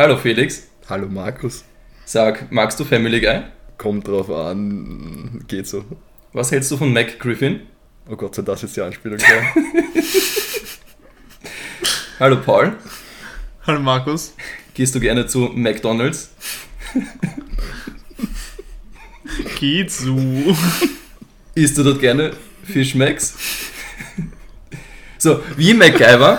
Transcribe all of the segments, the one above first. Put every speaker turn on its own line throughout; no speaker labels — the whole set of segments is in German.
Hallo Felix.
Hallo Markus.
Sag, magst du Family Guy?
Kommt drauf an, geht so.
Was hältst du von Mac Griffin?
Oh Gott, soll das jetzt die Anspielung?
Hallo Paul.
Hallo Markus.
Gehst du gerne zu McDonalds?
Geht so.
Isst du dort gerne Fischmacks? So, wie MacGyver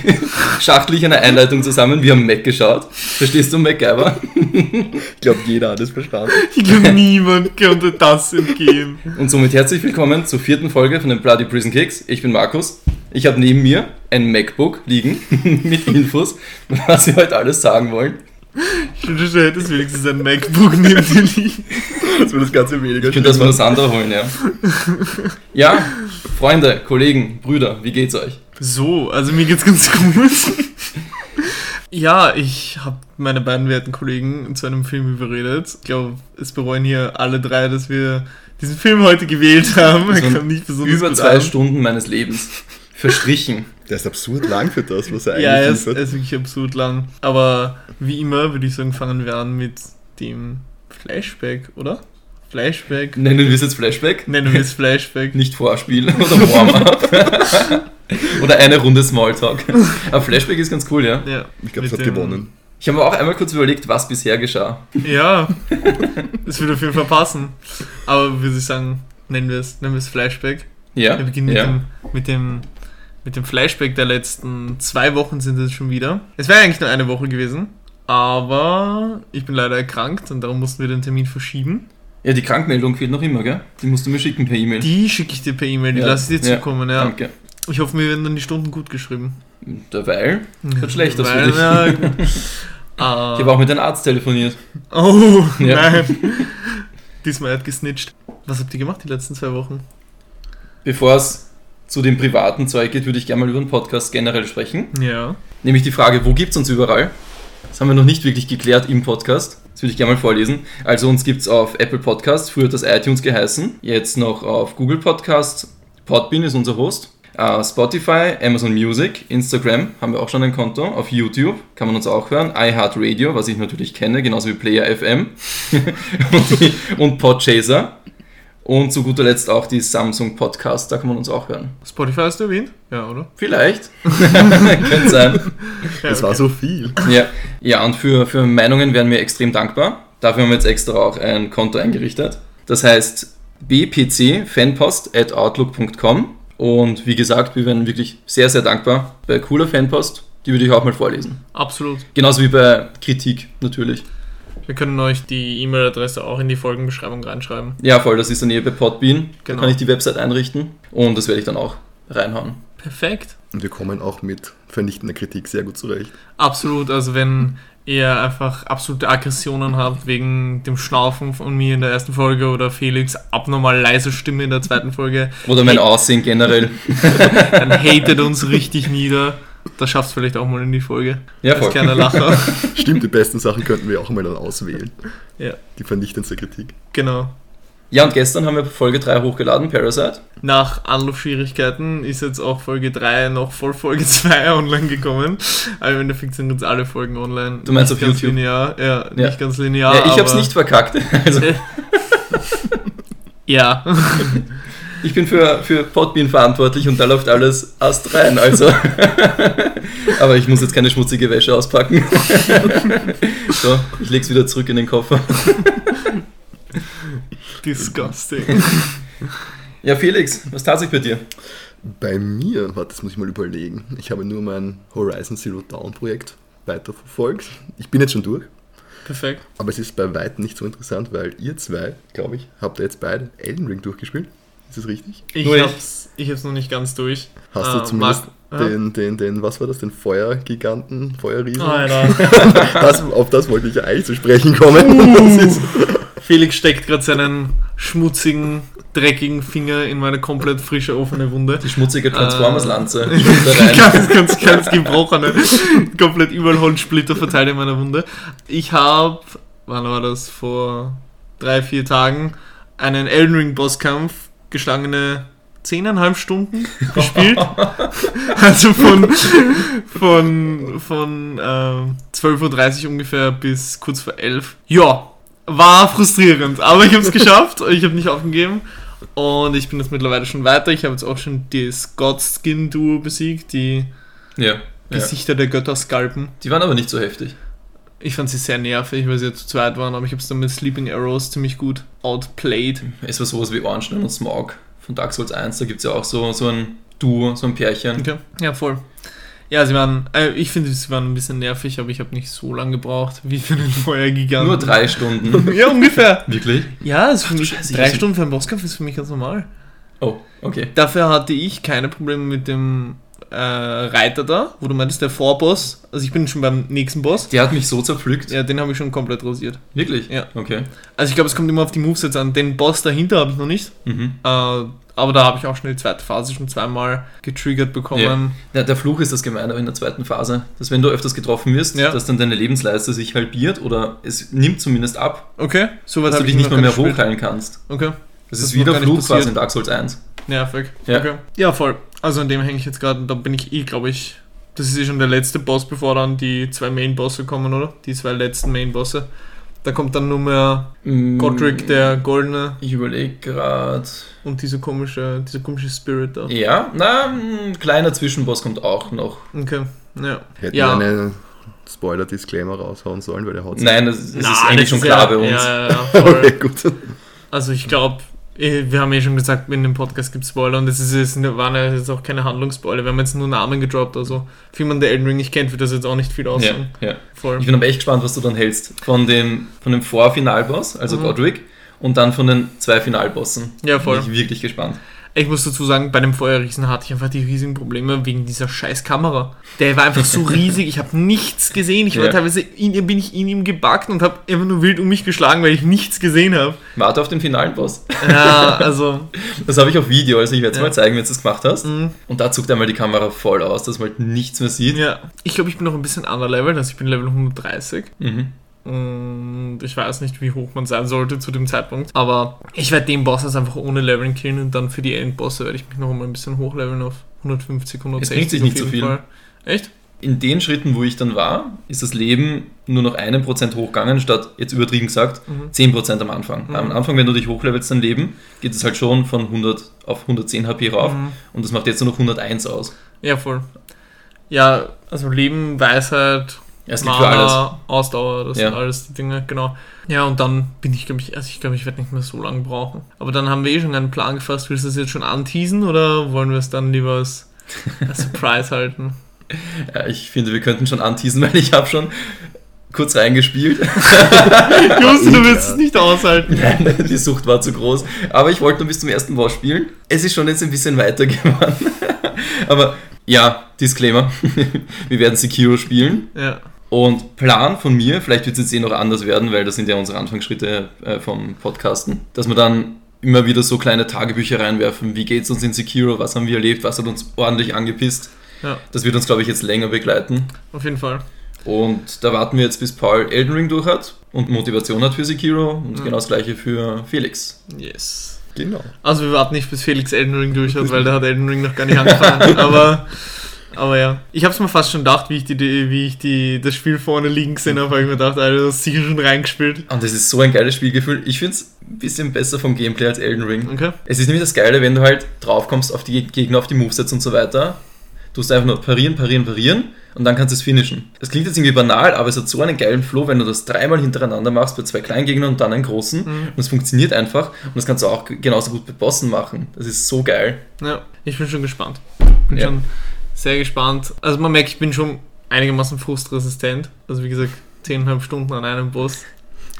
schachtel ich eine Einleitung zusammen. Wir haben Mac geschaut. Verstehst du MacGyver?
Ich glaube, jeder hat es verstanden.
Ich glaube, niemand konnte das entgehen.
Und somit herzlich willkommen zur vierten Folge von den Bloody Prison Kicks. Ich bin Markus. Ich habe neben mir ein MacBook liegen mit Infos, was wir heute alles sagen wollen.
Ich wünschte, du hättest wenigstens ein MacBook neben dir liegen.
Das wird das Ganze weniger
Ich könnte das mal das andere holen, ja. Ja, Freunde, Kollegen, Brüder, wie geht's euch?
So, also mir geht's ganz gut. Ja, ich habe meine beiden werten Kollegen zu einem Film überredet. Ich glaube, es bereuen hier alle drei, dass wir diesen Film heute gewählt haben. Er
So
kam nicht besonders
Über
gut
zwei
an.
Stunden meines Lebens verstrichen.
Der ist absurd lang für das, was er
Ja, er
eigentlich
ist, er
liefert.
ist wirklich absurd lang. Aber wie immer würde ich sagen, fangen wir an mit dem Flashback, oder? Flashback.
Nennen wir es jetzt Flashback?
Nennen wir es Flashback.
Nicht Vorspiel oder Warm-up. oder eine Runde Smalltalk. Aber Flashback ist ganz cool, ja.
Ja,
Ich glaube, es hat gewonnen.
Ich habe mir auch einmal kurz überlegt, was bisher geschah.
Ja, das wird auf jeden Fall passen. Aber würde ich sagen, nennen wir es, nennen wir es Flashback.
Ja,
Wir beginnen
ja.
mit, dem, mit, dem, mit dem Flashback der letzten zwei Wochen sind es schon wieder. Es wäre eigentlich nur eine Woche gewesen, aber ich bin leider erkrankt und darum mussten wir den Termin verschieben.
ja, die Krankmeldung fehlt noch immer, gell? Die musst du mir schicken per E-Mail.
Die schicke ich dir per E-Mail, die
Ja,
lasse ich dir zukommen. Ja.
Danke.
Ich hoffe, mir werden dann die Stunden gut geschrieben.
Derweil. Wird schlecht aus für dich.
ja,
Ich
ah,
habe auch mit einem Arzt telefoniert.
oh,
Ja.
nein. Diesmal hat gesnitcht. Was habt ihr gemacht die letzten zwei Wochen?
Bevor es zu dem privaten Zeug geht, würde ich gerne mal über den Podcast generell sprechen.
Ja.
Nämlich die Frage, wo gibt es uns überall? Das haben wir noch nicht wirklich geklärt im Podcast. Das würde ich gerne mal vorlesen. Also uns gibt es auf Apple Podcast, früher hat das iTunes geheißen, jetzt noch auf Google Podcast, Podbean ist unser Host, äh, Spotify, Amazon Music, Instagram haben wir auch schon ein Konto, auf YouTube kann man uns auch hören, iHeartRadio, was ich natürlich kenne, genauso wie Player FM und, die, und Podchaser. Und zu guter Letzt auch die Samsung Podcast, da kann man uns auch hören.
Spotify hast du erwähnt? Ja, oder?
Vielleicht. Könnte sein.
Ja,
Das war
okay.
so viel.
Ja, ja und für, für Meinungen wären wir extrem dankbar. Dafür haben wir jetzt extra auch ein Konto eingerichtet. Das heißt bpcfanpost.outlook.com und wie gesagt, wir wären wirklich sehr, sehr dankbar bei cooler Fanpost. Die würde ich auch mal vorlesen.
Absolut.
Genauso wie bei Kritik natürlich.
Wir können euch die E-Mail-Adresse auch in die Folgenbeschreibung reinschreiben.
Ja, voll, das ist dann hier bei Podbean. Da
Genau.
kann ich die Website einrichten und das werde ich dann auch reinhauen.
Perfekt.
Und wir kommen auch mit vernichtender Kritik sehr gut zurecht.
Absolut. Also wenn ihr einfach absolute Aggressionen habt wegen dem Schnaufen von mir in der ersten Folge oder Felix abnormal leise Stimme in der zweiten Folge,
Oder mein. Aussehen generell.
dann hatet uns richtig nieder. Das schafft vielleicht auch mal in die Folge.
Ja,
Als
voll.
kleiner Lacher.
Stimmt, die besten Sachen könnten wir auch mal dann auswählen.
ja,
Die vernichtendste Kritik.
genau.
Ja, und gestern haben wir Folge 3 hochgeladen, Parasite.
Nach Anlaufschwierigkeiten ist jetzt auch Folge 3 noch vor Folge 2 online gekommen. Aber im Endeffekt sind jetzt alle Folgen online.
Du meinst
nicht
auf
ganz
YouTube?
Linear. Ja,
Ja.
nicht ganz linear.
Ja, ich habe es
aber-
nicht verkackt. Also,
Ja.
Ich bin für, für Podbean verantwortlich und da läuft alles Ast rein, also. Aber ich muss jetzt keine schmutzige Wäsche auspacken. So, ich leg's wieder zurück in den Koffer.
Disgusting.
Ja, Felix, was tat sich bei dir?
Bei mir, warte, das muss ich mal überlegen. Ich habe nur mein Horizon Zero Dawn Projekt weiterverfolgt. Ich bin jetzt schon durch,
Perfekt.
aber es ist bei weitem nicht so interessant, weil ihr zwei, glaube ich, habt ihr jetzt beide Elden Ring durchgespielt. Ist das richtig?
Ich
Nur ich.
hab's, ich hab's noch nicht ganz durch.
Hast
Ah,
du zumindest
ja.
den, den, den, was war das, den Feuergiganten, Feuerriesen?
Alter.
Das, auf das wollte ich ja eigentlich zu sprechen kommen. Ist,
Felix steckt gerade seinen schmutzigen, dreckigen Finger in meine komplett frische, offene Wunde.
Die schmutzige
Ah.
Transformers-Lanze.
Ganz, ganz, ganz gebrochene, komplett überall Holzsplitter verteilt in meiner Wunde. Ich habe, wann war das, vor drei, vier Tagen, einen Elden Ring Bosskampf, geschlagene zehneinhalb Stunden gespielt. also von, von, von äh, 12.30 Uhr ungefähr bis kurz vor 11. Ja, war frustrierend, aber ich habe es geschafft. Ich habe nicht aufgegeben. Und ich bin jetzt mittlerweile schon weiter. Ich habe jetzt auch schon das Godskin Duo besiegt, die
Ja. ja.
Gesichter der Götter skalpen.
Die waren aber nicht so heftig.
Ich fand sie sehr nervig, weil sie ja zu zweit waren, aber ich habe es dann mit Sleeping Arrows ziemlich gut outplayed.
Es war sowas wie Ornstein und Smog von Dark Souls 1. Da gibt es ja auch so, so ein Duo, so ein Pärchen.
Okay. Ja, voll. Ja, sie waren, äh, ich finde, sie waren ein bisschen nervig, aber ich habe nicht so lange gebraucht wie für den Feuergiganten.
Nur drei Stunden.
Ja, ungefähr.
Wirklich?
Ja, ist für mich,
Scheiße,
drei Stunden für einen Bosskampf ist für mich ganz normal.
Oh, okay.
Dafür hatte ich keine Probleme mit dem äh, Reiter da, wo du meintest, der Vorboss. Also ich bin schon beim nächsten Boss.
Der hat mich so zerpflückt.
Ja, den habe ich schon komplett rasiert.
Wirklich?
Ja.
Okay.
Also ich glaube, es kommt immer auf die Movesets an. Den Boss dahinter habe ich noch nicht.
Mhm.
Äh, aber da habe ich auch schon die zweite Phase schon zweimal getriggert bekommen.
Der, der Fluch ist das Gemeine in der zweiten Phase, dass wenn du öfters getroffen wirst,
Ja.
dass dann deine Lebensleiste sich halbiert oder es nimmt zumindest ab,
Okay, soweit
dass du
ich
dich nicht
noch
mehr, hochheilen kannst.
Okay,
Das,
Das
ist
ist
wie
noch
der
gar nicht
Fluch quasi in Dark Souls 1.
nervig.
Ja.
Okay. ja, voll. Also an dem hänge ich jetzt gerade da bin ich eh, glaube ich, das ist eh schon der letzte Boss, bevor dann die zwei Main-Bosse kommen, oder? Die zwei letzten Main-Bosse. Da kommt dann nur mehr Godric, der Goldene,
Ich überlege gerade.
und diese komische, dieser komische Spirit da.
Ja, na, ein kleiner Zwischenboss kommt auch noch.
Okay, ja.
Hätten
Ja.
wir einen Spoiler-Disclaimer raushauen sollen, weil der haut
Nein, das, das
Na,
ist eigentlich
das
schon
ist
klar
ja,
bei uns.
Ja, ja, ja, voll.
Okay, gut.
Also ich glaube, wir haben ja schon gesagt, in dem Podcast gibt es Spoiler und das ist jetzt, waren ja jetzt auch keine Handlungsspoiler. Wir haben jetzt nur Namen gedroppt, also für jemanden, der Elden Ring nicht kennt, wird das jetzt auch nicht viel
Ja,
aussagen.
ja.
Voll.
Ich bin aber echt gespannt, was du dann hältst von dem, von dem Vorfinalboss, also
Mhm.
Godric, und dann von den zwei Finalbossen.
Ja, voll.
Bin ich wirklich gespannt.
Ich muss dazu sagen, bei dem Feuerriesen hatte ich einfach die riesigen Probleme wegen dieser scheiß Kamera. Der war einfach so riesig, ich habe nichts gesehen. Ich war
Ja.
teilweise, in, bin ich in ihm gebackt und habe einfach nur wild um mich geschlagen, weil ich nichts gesehen habe.
Warte auf den finalen Boss.
Ja, also,
Das habe ich auf Video, also ich werde es
Ja.
mal zeigen, wenn du es gemacht hast.
mh,
Und da zuckt einmal die Kamera voll aus, dass man halt nichts mehr sieht.
ja. Ich glaube, ich bin noch ein bisschen underleveled, also ich bin Level 130.
Mhm.
Und ich weiß nicht, wie hoch man sein sollte zu dem Zeitpunkt. Aber ich werde den Boss jetzt einfach ohne Leveln killen und dann für die Endbosse werde ich mich noch mal ein bisschen hochleveln auf 150, 160.
bringt sich nicht so viel.
Fall. Echt?
In den Schritten, wo ich dann war, ist das Leben nur noch einen Prozent hochgegangen, statt jetzt übertrieben gesagt
Mhm.
10% am Anfang.
Mhm.
Am Anfang, wenn du dich hochlevelst, dein Leben, geht es halt schon von 100 auf 110 HP rauf
Mhm.
und das macht jetzt nur noch 101 aus.
Ja, voll. Ja, also Leben, Weisheit,
Es gibt für alles.
Ausdauer, das
Ja.
sind alles die Dinge, genau. Ja, und dann bin ich, glaube ich, also ich glaube, ich werde nicht mehr so lange brauchen. Aber dann haben wir eh schon einen Plan gefasst. Willst du das jetzt schon anteasen oder wollen wir es dann lieber als, als Surprise halten?
Ja, ich finde, wir könnten schon anteasen, weil ich habe schon kurz reingespielt.
Ich wusste, du willst es nicht aushalten.
Nein, die Sucht war zu groß. Aber ich wollte nur bis zum ersten Boss spielen. Es ist schon jetzt ein bisschen weiter geworden. Aber ja, Disclaimer. Wir werden Sekiro spielen.
Ja.
Und Plan von mir, vielleicht wird es jetzt eh noch anders werden, weil das sind ja unsere Anfangsschritte äh, vom Podcasten, dass wir dann immer wieder so kleine Tagebücher reinwerfen. Wie geht's uns in Sekiro? Was haben wir erlebt? Was hat uns ordentlich angepisst?
Ja,
Das wird uns, glaube ich, jetzt länger begleiten.
auf jeden Fall.
Und da warten wir jetzt, bis Paul Elden Ring durch hat und Motivation hat für Sekiro und
Mhm.
genau das gleiche für Felix.
Yes.
Genau.
Also wir warten nicht, bis Felix Elden Ring durch hat, weil der hat Elden Ring noch gar nicht angefangen. aber, aber ja. Ich habe es mir fast schon gedacht, wie ich, die, wie ich die, das Spiel vorne liegen gesehen habe, weil ich mir dachte, Alter, du hast sicher schon reingespielt.
Und das ist so ein geiles Spielgefühl. Ich finde es ein bisschen besser vom Gameplay als Elden Ring.
Okay.
Es ist nämlich das Geile, wenn du halt draufkommst auf die Gegner, auf die Movesets und so weiter. Du musst einfach nur parieren, parieren, parieren und dann kannst du es finishen. Das klingt jetzt irgendwie banal, aber es hat so einen geilen Flow, wenn du das dreimal hintereinander machst bei zwei kleinen Gegnern und dann einen großen.
Mhm.
Und es funktioniert einfach und das kannst du auch genauso gut bei Bossen machen. Das ist so geil.
Ja, ich bin schon gespannt. Bin
Ja.
schon sehr gespannt. Also man merkt, ich bin schon einigermaßen frustresistent. Also wie gesagt, 10,5 Stunden an einem Boss.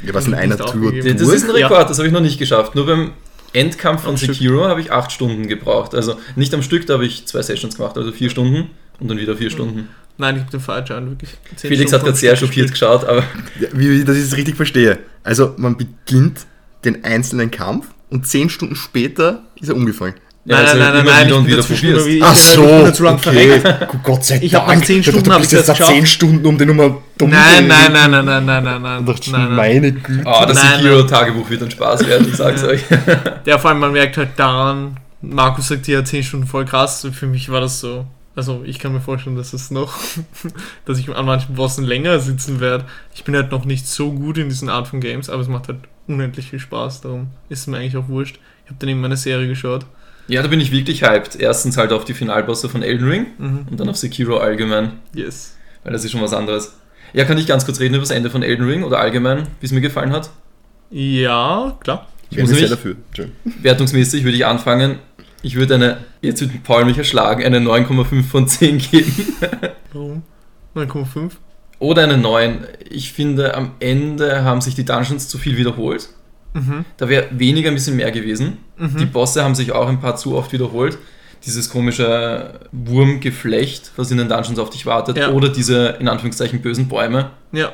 Ja, was in einer Tour.
Das ist ein
Ja.
Rekord, das habe ich noch nicht geschafft. Nur beim Endkampf von. Sekiro habe ich acht Stunden gebraucht. Also nicht am Stück, da habe ich zwei Sessions gemacht, also vier Stunden und dann wieder vier Stunden.
Nein, ich habe den falschen an, wirklich. 10
Felix
Stunden
hat gerade sehr schockiert
gespielt.
geschaut, aber
Ja, wie, wie dass ich es richtig verstehe. Also man beginnt den einzelnen Kampf und zehn Stunden später ist er umgefallen.
Ja,
Nein,
also
nein, nein, nein,
wieder
ich
und wieder
immer wieder-
Ach so, okay. Gott sei
Ich hab nach
Dank.
zehn
Ich dachte,
Stunden
du bist jetzt zehn
geschafft.
Stunden um die Nummer dumm
Nein, nein, nein, nein, nein, nein, nein, nein.
Dachte
nein, nein.
meine Güte.
Oh, das
Nein,
Sekiro-Tagebuch wird ein Spaß werden, ich sag's euch.
Ja, vor allem man merkt halt daran, Markus sagt ja 10 Stunden voll krass. Für mich war das so. Also ich kann mir vorstellen, dass es noch, dass ich an manchen Bossen länger sitzen werde. Ich bin halt noch nicht so gut in diesen Art von Games, aber es macht halt unendlich viel Spaß. Darum ist es mir eigentlich auch wurscht. Ich habe dann eben meine Serie geschaut.
Ja, da bin ich wirklich hyped. Erstens halt auf die Finalbosse von Elden Ring
Mhm.
und dann auf Sekiro allgemein,
Yes.
weil das ist schon was anderes. Ja, kann ich ganz kurz reden über das Ende von Elden Ring oder allgemein, wie es mir gefallen hat?
Ja, klar.
Ich muss
sehr
nämlich,
dafür. Schön.
wertungsmäßig würde ich anfangen. Ich würde eine, jetzt wird Paul mich erschlagen, eine 9,5 von 10 geben.
Warum? 9,5?
Oder eine 9. Ich finde, am Ende haben sich die Dungeons zu viel wiederholt.
Mhm.
Da wäre weniger ein bisschen mehr gewesen.
Mhm.
Die Bosse haben sich auch ein paar zu oft wiederholt. Dieses komische Wurmgeflecht, was in den Dungeons auf dich wartet.
Ja.
Oder diese, in Anführungszeichen, bösen Bäume.
Ja.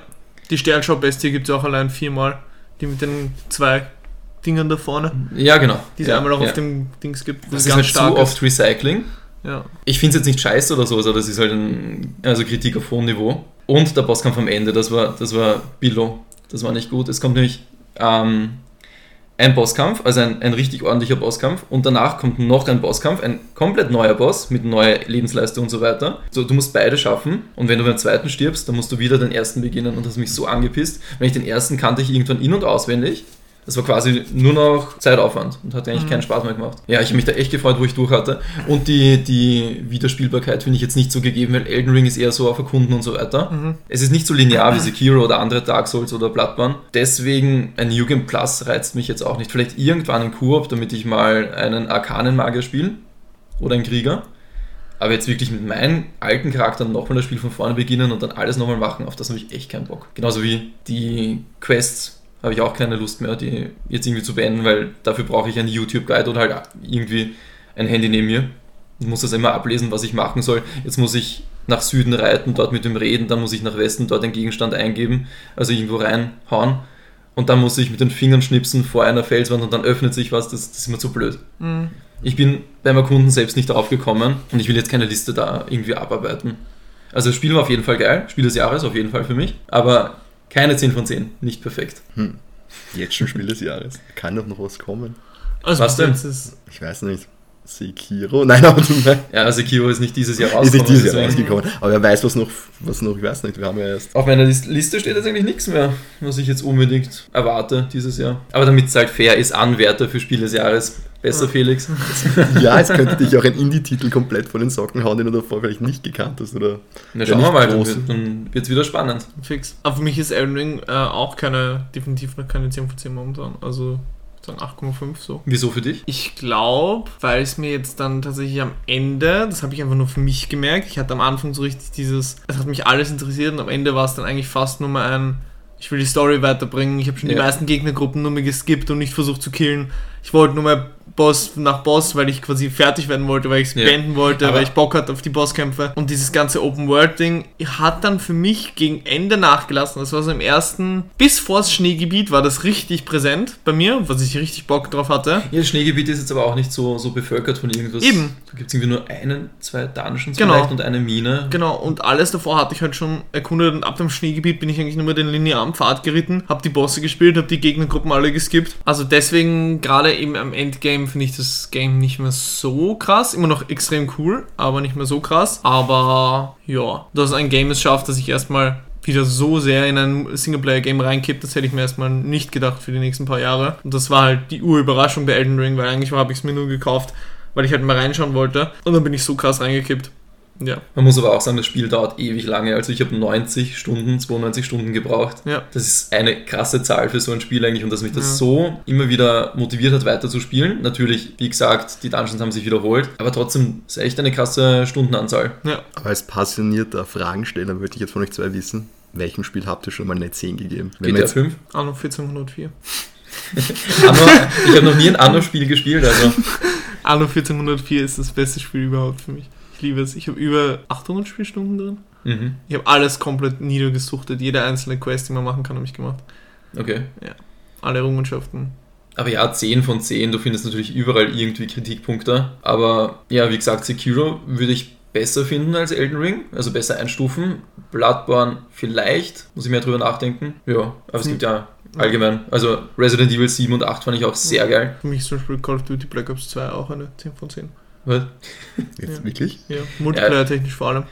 Die Sternschau-Bestie gibt es auch allein viermal. Die mit den zwei Dingern da vorne.
Ja, genau.
Die es
ja,
einmal auch
ja.
auf dem Dings gibt.
Das ist halt zu oft Recycling.
Ja.
Ich finde es jetzt nicht scheiße oder so, also das ist halt ein, also Kritik auf hohem Niveau. Und der Bosskampf am Ende, das war, das war Billo. Das war nicht gut. Es kommt nämlich ähm, ein Bosskampf, also ein, ein richtig ordentlicher Bosskampf und danach kommt noch ein Bosskampf, ein komplett neuer Boss mit neuer Lebensleiste und so weiter. So, du musst beide schaffen und wenn du beim zweiten stirbst, dann musst du wieder den ersten beginnen und das hat mich so angepisst. Wenn ich den ersten kannte ich irgendwann in- und auswendig. Das war quasi nur noch Zeitaufwand und hat eigentlich
Mhm.
keinen Spaß mehr gemacht. Ja, ich habe mich da echt gefreut, wo ich durch hatte. Und die, die Wiederspielbarkeit finde ich jetzt nicht so gegeben, weil Elden Ring ist eher so auf Erkunden und so weiter.
Mhm.
Es ist nicht so linear wie Sekiro oder andere Dark Souls oder Bloodborne. Deswegen ein New Game Plus reizt mich jetzt auch nicht. Vielleicht irgendwann ein Koop, damit ich mal einen Arkanenmagier spiele oder einen Krieger. Aber jetzt wirklich mit meinem alten Charakter nochmal das Spiel von vorne beginnen und dann alles nochmal machen, auf das habe ich echt keinen Bock. Genauso wie die Quests habe ich auch keine Lust mehr, die jetzt irgendwie zu beenden, weil dafür brauche ich einen YouTube-Guide oder halt irgendwie ein Handy neben mir. Ich muss das immer ablesen, was ich machen soll. Jetzt muss ich nach Süden reiten, dort mit dem reden, dann muss ich nach Westen dort einen Gegenstand eingeben, also irgendwo reinhauen. Und dann muss ich mit den Fingern schnipsen vor einer Felswand und dann öffnet sich was, das, das ist mir zu blöd.
Mhm.
Ich bin beim Erkunden selbst nicht drauf gekommen und ich will jetzt keine Liste da irgendwie abarbeiten. Also das Spiel war auf jeden Fall geil, Spiel des Jahres auf jeden Fall für mich, aber keine 10 von 10, nicht perfekt.
Jetzt schon Spiel des Jahres. Kann doch noch was kommen.
Also
Was denn?
ist
Ich weiß nicht. Sekiro? Nein, aber du meinst.
Ja, Sekiro ist nicht dieses Jahr
Ist
rausgekommen.
nicht dieses Jahr rausgekommen. Aber wer weiß, was noch, was noch, ich weiß nicht, wir haben ja erst.
Auf meiner Lis- Liste steht jetzt eigentlich nichts mehr, was ich jetzt unbedingt erwarte dieses Jahr. Aber damit es halt fair ist, Anwärter für Spiel des Jahres. Besser,
Ja.
Felix.
Ja, es könnte dich auch ein Indie-Titel komplett von den Socken hauen, den du davor vielleicht nicht gekannt hast. Oder
Na,
Der
schauen wir
nicht
mal, dann,
groß.
wird- dann wird es wieder spannend.
fix. Aber für mich ist Elden Ring äh, auch keine, definitiv noch keine 10 von 10 momentan. Also sagen 8,5 so.
Wieso für dich?
Ich glaube, weil es mir jetzt dann tatsächlich am Ende, das habe ich einfach nur für mich gemerkt, ich hatte am Anfang so richtig dieses, es hat mich alles interessiert und am Ende war es dann eigentlich fast nur mal ein, ich will die Story weiterbringen, ich habe schon die
Ja.
meisten Gegnergruppen nur mehr geskippt und nicht versucht zu killen. Ich wollte nur mal Boss nach Boss, weil ich quasi fertig werden wollte, weil ich es
Ja.
beenden wollte,
Aber-
weil ich Bock hatte auf die Bosskämpfe. Und dieses ganze Open-World-Ding hat dann für mich gegen Ende nachgelassen. Das war so im ersten, bis vors Schneegebiet war das richtig präsent bei mir, was ich richtig Bock drauf hatte.
Ja, das Schneegebiet ist jetzt aber auch nicht so, so bevölkert von irgendwas.
Eben.
Da gibt es irgendwie nur einen, zwei Dungeons
Genau.
vielleicht und eine Mine.
Genau, und alles davor hatte ich halt schon erkundet und ab dem Schneegebiet bin ich eigentlich nur mehr den linearen Pfad geritten, habe die Bosse gespielt, habe die Gegnergruppen alle geskippt. Also deswegen, gerade eben am Endgame, finde ich das Game nicht mehr so krass. Immer noch extrem cool, aber nicht mehr so krass. Aber ja, dass ein Game es schafft, dass ich erstmal wieder so sehr in ein Singleplayer-Game reinkippt, das hätte ich mir erstmal nicht gedacht für die nächsten paar Jahre. Und das war halt die Urüberraschung bei Elden Ring, weil eigentlich habe ich es mir nur gekauft, weil ich halt mal reinschauen wollte. Und dann bin ich so krass reingekippt. Ja.
Man muss aber auch sagen, das Spiel dauert ewig lange. Also ich habe 90 Stunden, 92 Stunden gebraucht.
Ja.
Das ist eine krasse Zahl für so ein Spiel eigentlich und dass mich das
Ja.
so immer wieder motiviert hat, weiter zu spielen. Natürlich, wie gesagt, die Dungeons haben sich wiederholt, aber trotzdem ist echt eine krasse Stundenanzahl.
Ja.
Aber als passionierter Fragensteller würde ich jetzt von euch zwei wissen, welchem Spiel habt ihr schon mal eine 10 gegeben? Wenn
GTA
jetzt,
5.
Anno 1404.
Anno, ich habe noch nie ein Anno-Spiel gespielt, also
Anno 1404 ist das beste Spiel überhaupt für mich. Ich liebe es. Ich habe über 800 Spielstunden drin.
mhm.
Ich habe alles komplett niedergesuchtet. Jede einzelne Quest, die man machen kann, habe ich gemacht.
okay.
Alle Errungenschaften.
Aber ja, 10 von 10, du findest natürlich überall irgendwie Kritikpunkte. Aber ja, wie gesagt, Sekiro würde ich besser finden als Elden Ring, also besser einstufen. Bloodborne vielleicht, muss ich mehr drüber nachdenken. Ja, aber es
Hm.
gibt ja allgemein. Also Resident Evil 7 und 8 fand ich auch sehr geil.
Für mich zum Beispiel Call of Duty Black Ops 2 auch eine 10 von 10.
Was?
Jetzt
Ja.
wirklich?
Ja, Multiplayer-technisch vor allem.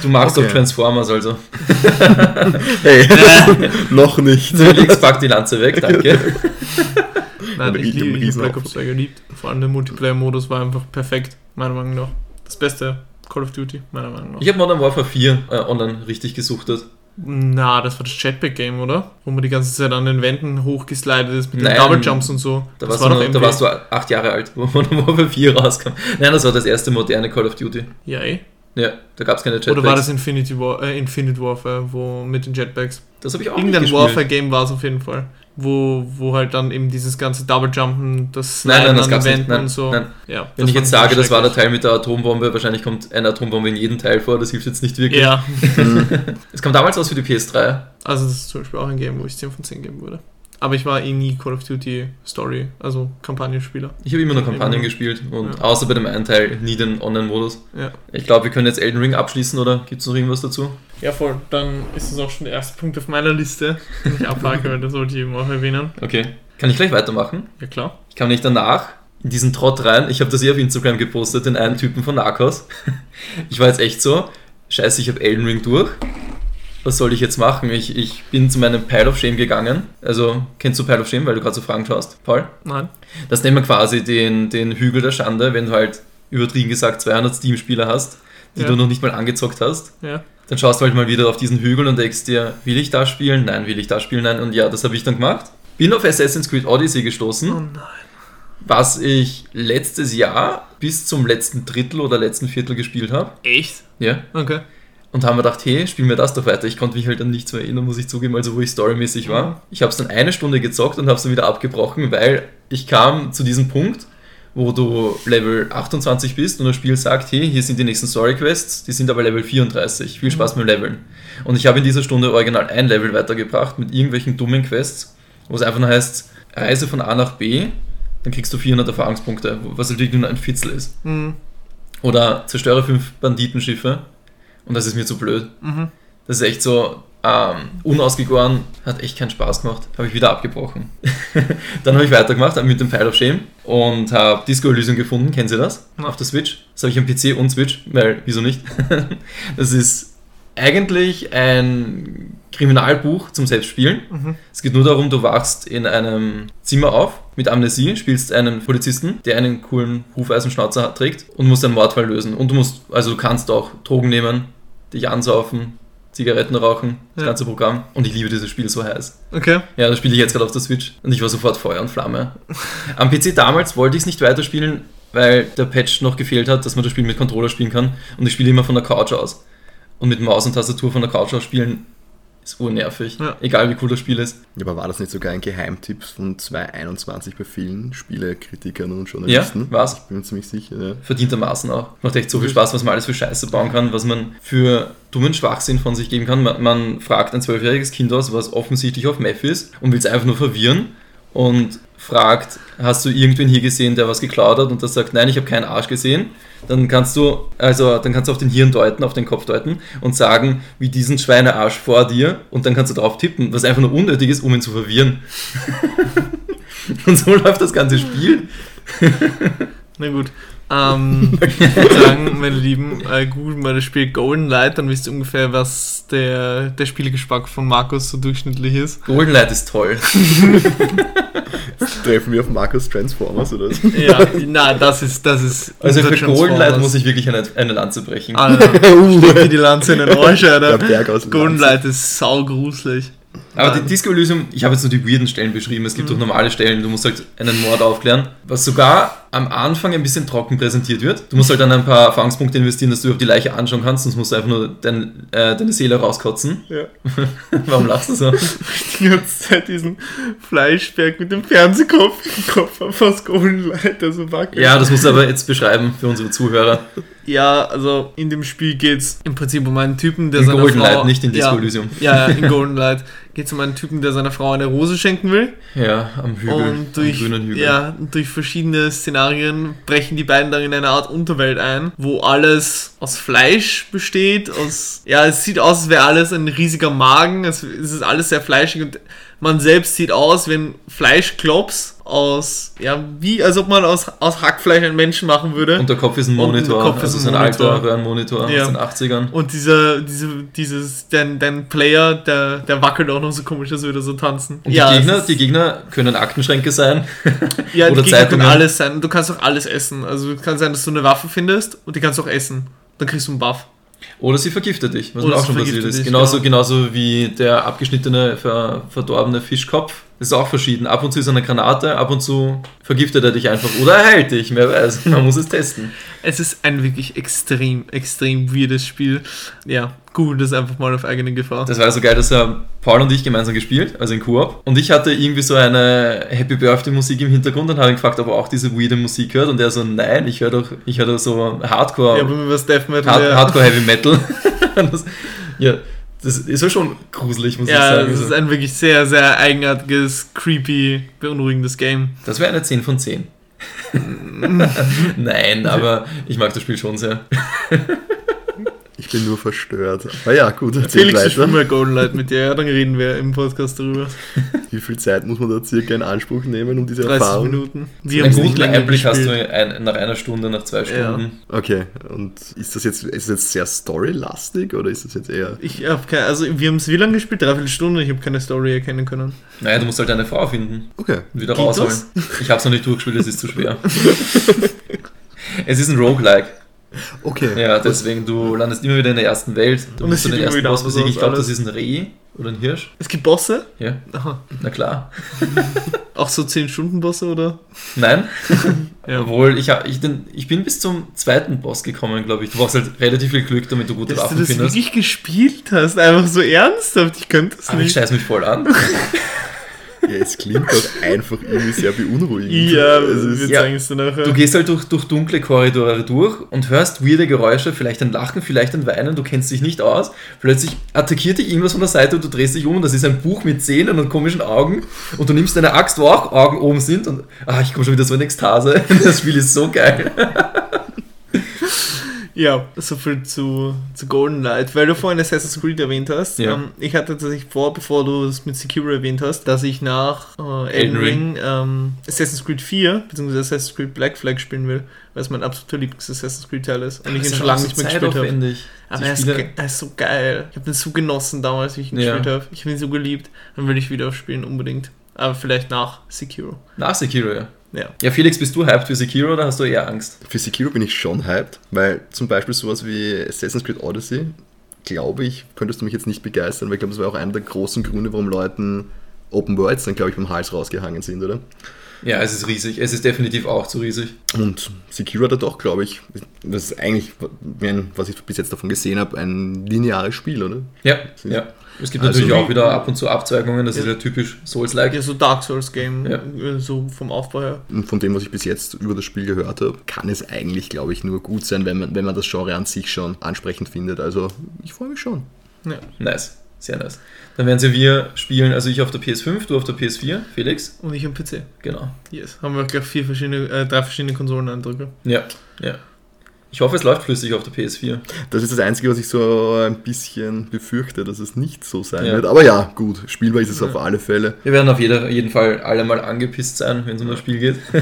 Du magst
Okay.
doch Transformers, also.
Hey, noch nicht.
Felix, pack die Lanze weg, danke.
Nein, ich liebe ich Black. Ops 2 geliebt. Vor allem der Multiplayer-Modus war einfach perfekt, meiner Meinung nach. Das beste Call of Duty, meiner Meinung nach.
Ich habe Modern Warfare 4 äh, online richtig gesuchtet.
Na, das war das Jetpack-Game, oder? Wo man die ganze Zeit an den Wänden hochgeslidet ist mit
Nein.
den Double Jumps und so.
Da, warst, du
doch
noch, da warst du acht Jahre alt, wo Modern Warfare 4 rauskam. Nein, das war das erste moderne Call of Duty.
Ja, eh.
Ja, da gab es keine Jetpacks.
Oder war das Infinity War, äh, Infinite Warfare, wo mit den Jetpacks?
Das habe ich auch
Irgendein. Warfare-Game war es auf jeden Fall. Wo, wo halt dann eben dieses ganze Double Jumpen, das
Nein, nein, das gab's nicht. Nein,
und so.
nein.
Ja,
Wenn ich jetzt sage, das war der. Teil mit der Atombombe, wahrscheinlich kommt eine Atombombe in jeden Teil vor, das hilft jetzt nicht wirklich.
Ja,
Es kam damals raus für die PS3.
also das ist zum Beispiel auch ein Game, wo ich 10 von 10 geben würde. Aber ich war eh nie Call of Duty Story, also Kampagnenspieler.
Ich habe immer nur Kampagnen
immer.
gespielt und
Ja.
außer bei dem einen Teil nie den Online-Modus.
Ja.
Ich glaube, wir können jetzt Elden Ring abschließen oder gibt es noch irgendwas dazu?
Ja, voll. Dann ist das auch schon der erste Punkt auf meiner Liste, den ich abhake, weil das sollte ich eben auch erwähnen.
Okay. Kann ich gleich weitermachen?
Ja, klar.
Ich kam nicht danach in diesen Trott rein. Ich habe das eh auf Instagram gepostet, den einen Typen von Narcos. Ich war jetzt echt so, scheiße, ich habe Elden Ring durch. Was soll ich jetzt machen? Ich, ich bin zu meinem Pile of Shame gegangen. Also, kennst du Pile of Shame, weil du gerade so Fragen schaust, Paul?
Nein.
Das nennt man quasi den, den Hügel der Schande, wenn du halt übertrieben gesagt 200 Steam-Spieler hast, die
Ja.
du noch nicht mal angezockt hast.
Ja.
Dann schaust du halt mal wieder auf diesen Hügel und denkst dir, will ich da spielen? Nein, will ich da spielen? Nein. Und ja, das habe ich dann gemacht. Bin auf Assassin's Creed Odyssey gestoßen
Oh nein.
was ich letztes Jahr bis zum letzten Drittel oder letzten Viertel gespielt habe.
Echt?
Ja.
Okay.
Und haben wir gedacht, hey, spielen wir das doch weiter. Ich konnte mich halt an nichts mehr erinnern, muss ich zugeben, also wo ich storymäßig war. Ich habe es dann eine Stunde gezockt und habe es dann wieder abgebrochen, weil ich kam zu diesem Punkt, wo du Level 28 bist und das Spiel sagt, hey, hier sind die nächsten Story-Quests, die sind aber Level 34. Viel Spaß beim Leveln. Und ich habe in dieser Stunde original ein Level weitergebracht mit irgendwelchen dummen Quests, wo es einfach nur heißt, Reise von A nach B, dann kriegst du 400 Erfahrungspunkte, was halt wirklich nur ein Fitzel ist.
Mhm.
Oder zerstöre fünf Banditenschiffe und das ist mir zu blöd.
Mhm.
Das ist echt so ähm, unausgegoren, hat echt keinen Spaß gemacht. Habe ich wieder abgebrochen. Dann habe ich weitergemacht mit dem Pile of Shame und habe Disco Elysium gefunden. Kennen Sie das? Auf der Switch. Das habe ich am PC und Switch, weil wieso nicht? das ist eigentlich ein Kriminalbuch zum Selbstspielen.
Mhm.
Es geht nur darum, du wachst in einem Zimmer auf mit Amnesie, spielst einen Polizisten, der einen coolen Hufeisenschnauzer hat- trägt und musst einen Mordfall lösen. Und du musst, also du kannst auch Drogen nehmen, dich ansaufen, Zigaretten rauchen, das
Ja.
ganze Programm. Und ich liebe dieses Spiel so heiß.
Okay.
Ja, das spiele ich jetzt gerade auf der Switch und ich war sofort Feuer und Flamme. Am PC damals wollte ich es nicht weiterspielen, weil der Patch noch gefehlt hat, dass man das Spiel mit Controller spielen kann. Und ich spiele immer von der Couch aus. Und mit Maus und Tastatur von der Couch aus spielen ist urnervig.
Ja.
Egal wie cool das Spiel ist.
Ja, aber war das nicht sogar ein Geheimtipp von 2021 bei vielen Spielekritikern und Journalisten?
Ja, war's.
Ich bin mir ziemlich sicher, ja.
verdientermaßen auch. Macht echt so viel Spaß, was man alles für Scheiße bauen kann, was man für dummen Schwachsinn von sich geben kann. Man, man fragt ein zwölfjähriges Kind aus, was offensichtlich auf Meth ist und will es einfach nur verwirren und fragt, hast du irgendwen hier gesehen, der was geklaut hat? Und das sagt, nein, ich habe keinen Arsch gesehen. Dann kannst du, also dann kannst du auf den Hirn deuten, auf den Kopf deuten und sagen, wie diesen Schweinearsch vor dir und dann kannst du drauf tippen, was einfach nur unnötig ist, um ihn zu verwirren. und so läuft das ganze Spiel.
Na gut. Ähm, ich würde sagen, meine Lieben, äh, googelt mal das Spiel Golden Light, dann wisst ihr ungefähr, was der, der Spielgeschmack von Markus so durchschnittlich ist.
Golden Light ist toll.
Treffen wir auf Markus Transformers oder so?
Ja, na, das ist, das ist.
Also für Golden Light
Transformers.
muss ich wirklich eine, eine Lanze brechen.
Alter, steck dir die Lanze in den Arsch,
Der
Alter.
Berg aus
Golden
Lanz.
Light ist saugruselig.
Aber die
Nein.
Disco Elysium, ich habe jetzt nur die weirden Stellen beschrieben, es gibt
Mhm.
auch normale Stellen, du musst halt einen Mord aufklären, was sogar am Anfang ein bisschen trocken präsentiert wird. Du musst halt dann ein paar Erfahrungspunkte investieren, dass du überhaupt die Leiche anschauen kannst, sonst musst du einfach nur dein, äh, deine Seele rauskotzen.
Ja.
Warum lachst du so?
Die ganze Zeit diesen Fleischberg mit dem Fernsehkopf im Kopf auf aus Golden Light, der so wackelt.
Ja, das musst du aber jetzt beschreiben für unsere Zuhörer.
Ja, also in dem Spiel geht es im Prinzip um einen Typen, der
In
seiner
Golden
Frau...
Light, nicht in Disco
ja,
Elysium.
Ja, ja, in Golden Light geht es um einen Typen, der seiner Frau eine Rose schenken will.
Ja, am Hügel,
und
am
durch,
grünen Hügel.
ja, durch verschiedene Szenarien Szenarien brechen die beiden dann in eine Art Unterwelt ein, wo alles aus Fleisch besteht, aus, ja, es sieht aus, als wäre alles ein riesiger Magen, es, es ist alles sehr fleischig und man selbst sieht aus wie ein Fleischklops aus, ja, wie als ob man aus, aus Hackfleisch einen Menschen machen würde.
Und der Kopf ist ein
Und der
Monitor,
Kopf ist
also
ein
so ein
Monitor.
alter Röhrenmonitor
Ja.
aus den 80ern.
Und dieser, diese, dieses, dein, dein Player, der, der wackelt auch noch so komisch, als würde er so tanzen.
Und
ja,
die,
es
Gegner,
ist-
die Gegner können Aktenschränke sein.
Ja, die
Oder
Gegner können alles sein. Du kannst auch alles essen. Also kann sein, dass du eine Waffe findest und die kannst du auch essen. Dann kriegst du einen Buff.
Oder sie vergiftet dich, was
Oder
mir auch schon passiert ist.
dich,
genauso,
genau.
genauso wie der abgeschnittene, ver, verdorbene Fischkopf. Das ist auch verschieden. Ab und zu ist er eine Granate, ab und zu vergiftet er dich einfach. Oder er heilt dich, wer weiß. Man muss es testen.
Es ist ein wirklich extrem, extrem weirdes Spiel. Ja, googelt das einfach mal auf eigene Gefahr.
Das war so geil, dass er Paul und ich gemeinsam gespielt, also in Koop. Und ich hatte irgendwie so eine Happy Birthday Musik im Hintergrund und habe ihn gefragt, ob er auch diese weirde Musik hört. Und er so, nein, ich höre doch, ich höre doch so Hardcore,
ja, bei mir war es Death Metal.
Hard,
ja.
Hardcore Heavy Metal. das, ja, das ist ja schon gruselig, muss ich
Ja,
sagen.
das ist
Also,
ein wirklich sehr, sehr eigenartiges, creepy, beunruhigendes Game.
das wäre eine 10 von 10. Nein, aber ich mag das Spiel schon sehr.
Ich bin nur verstört. Aber ja, gut, erzähl
Felix, ich
weiter.
mal Golden Light mit dir, ja, dann reden wir im Podcast darüber.
Wie viel Zeit muss man da circa in Anspruch nehmen, um diese
30
Erfahrung?
Minuten. Wir
Einen guten Einblick hast du ein, nach einer Stunde, nach zwei
Ja.
Stunden.
Okay, und ist das jetzt, ist das jetzt sehr storylastig oder ist das jetzt eher.
Ich hab keine, also wir haben es wie lange gespielt? Dreiviertel Stunde, ich habe keine Story erkennen können.
Naja, du musst halt eine Frau finden
Okay.
wieder
Geht
rausholen.
das?
Ich habe es noch nicht durchgespielt, es ist zu schwer. es ist ein Roguelike.
Okay.
Ja, deswegen, du landest immer wieder in der ersten Welt. Du
Und es
den
sieht immer
ersten Boss besiegen. Ich glaube, das ist ein Reh oder ein Hirsch.
Es gibt Bosse?
Ja,
Aha.
na klar.
Auch so 10-Stunden-Bosse, oder?
Nein,
Ja.
obwohl ich, hab, ich, den, ich bin bis zum zweiten Boss gekommen, glaube ich. Du brauchst halt relativ viel Glück, damit du gute
Dass du
Waffen
das
findest.
wirklich gespielt hast, einfach so ernsthaft, ich könnte das
Aber ich
nicht.
scheiß mich voll an.
Ja, es klingt doch einfach irgendwie sehr beunruhigend.
Ja,
ist,
ja. Du gehst halt durch, durch dunkle Korridore durch und hörst weirde Geräusche, vielleicht ein Lachen, vielleicht ein Weinen, du kennst dich nicht aus. Plötzlich attackiert dich irgendwas von der Seite und du drehst dich um und das ist ein Buch mit Zähnen und komischen Augen und du nimmst deine Axt, wo auch Augen oben sind und ah, ich komme schon wieder so in Ekstase. Das Spiel ist so geil.
Ja, so viel zu, zu Golden Light. Weil du vorhin Assassin's Creed erwähnt hast.
Ja.
Ähm, ich hatte tatsächlich vor, bevor du es mit Sekiro erwähnt hast, dass ich nach äh, Elden
Ring.
Ring ähm, Assassin's Creed 4 bzw. Assassin's Creed Black Flag spielen will, weil es mein absoluter Lieblings-Assassin's Creed Teil ist und ich ihn schon lange nicht mehr gespielt habe. Aber er ist, er ist so geil. Ich habe den so genossen damals, wie ich ihn
Ja.
gespielt habe. Ich habe ihn so geliebt. Dann will ich wieder spielen, unbedingt. Aber vielleicht nach Sekiro.
Nach Sekiro, ja.
Ja.
Ja, Felix, bist du hyped für Sekiro oder hast du eher Angst?
Für Sekiro bin ich schon hyped, weil zum Beispiel sowas wie Assassin's Creed Odyssey, glaube ich, könntest du mich jetzt nicht begeistern, weil ich glaube, das war auch einer der großen Gründe, warum Leuten Open Worlds dann, glaube ich, beim Hals rausgehangen sind, oder?
Ja, es ist riesig. Es ist definitiv auch zu riesig.
Und Sekiro hat er doch, glaube ich, das ist eigentlich, wenn- was ich bis jetzt davon gesehen habe, ein lineares Spiel, oder?
Ja, ja. Es gibt
Also
natürlich auch wieder ab und zu Abzweigungen, das ist
Ja.
ja typisch Souls-like.
Ja, so Dark Souls Game,
Ja.
äh, so vom Aufbau her.
Und von dem, was ich bis jetzt über das Spiel gehört habe, kann es eigentlich, glaube ich, nur gut sein, wenn man, wenn man das Genre an sich schon ansprechend findet. Also ich freue mich schon.
Ja.
Nice, sehr nice. Dann werden sie wir spielen, also ich auf der PS5, du auf der PS4, Felix.
Und ich am PC.
Genau.
Yes. Haben wir gleich vier verschiedene, äh, drei verschiedene Konsoleneindrücke.
Ja, ja. Ich hoffe, es läuft flüssig auf der PS4.
Das ist das Einzige, was ich so ein bisschen befürchte, dass es nicht so sein
Ja.
wird. Aber ja, gut, spielbar ist es
Ja.
auf alle Fälle.
Wir werden auf jeder, jeden Fall alle mal angepisst sein, wenn es um das Spiel geht.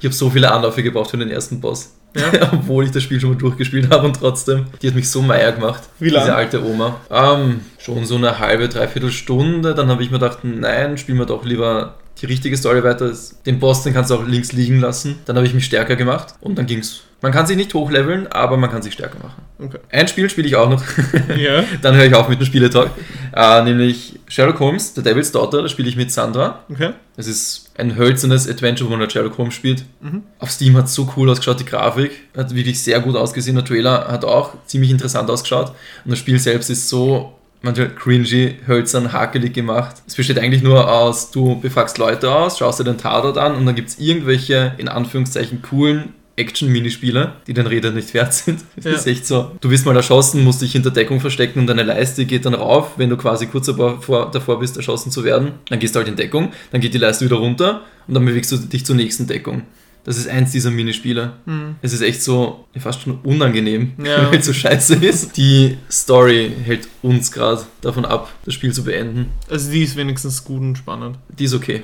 ich habe so viele Anläufe gebraucht für den ersten Boss.
Ja.
Obwohl ich das Spiel schon mal durchgespielt habe und trotzdem. Die hat mich so meier gemacht.
Wie lang?
Diese alte Oma. Ähm, schon so eine halbe, dreiviertel Stunde. Dann habe ich mir gedacht, nein, spielen wir doch lieber die richtige Story weiter. Den Boss, den kannst du auch links liegen lassen. Dann habe ich mich stärker gemacht und dann ging's. Man kann sich nicht hochleveln, aber man kann sich stärker machen.
Okay.
Ein Spiel spiele ich auch noch.
Ja.
dann höre ich auf mit dem Spieletalk. Äh, nämlich Sherlock Holmes, The Devil's Daughter. Das spiele ich mit Sandra.
Okay.
Es ist ein hölzernes Adventure, wo man Sherlock Holmes spielt.
Mhm.
Auf Steam hat es so cool ausgeschaut, die Grafik hat wirklich sehr gut ausgesehen. Der Trailer hat auch ziemlich interessant ausgeschaut. Und das Spiel selbst ist so manchmal cringy, hölzern, hakelig gemacht. Es besteht eigentlich nur aus, du befragst Leute aus, schaust dir den Tatort an und dann gibt es irgendwelche, in Anführungszeichen, coolen Action-Minispiele, die den Rädern nicht wert sind. Das
Ja.
ist echt so. Du wirst mal erschossen, musst dich hinter Deckung verstecken und deine Leiste geht dann rauf, wenn du quasi kurz davor, davor bist, erschossen zu werden. Dann gehst du halt in Deckung, dann geht die Leiste wieder runter und dann bewegst du dich zur nächsten Deckung. Das ist eins dieser Minispiele. Es ist echt so fast schon unangenehm,
Ja.
weil es so scheiße ist. Die Story hält uns gerade davon ab, das Spiel zu beenden.
Also die ist wenigstens gut und spannend.
Die ist okay.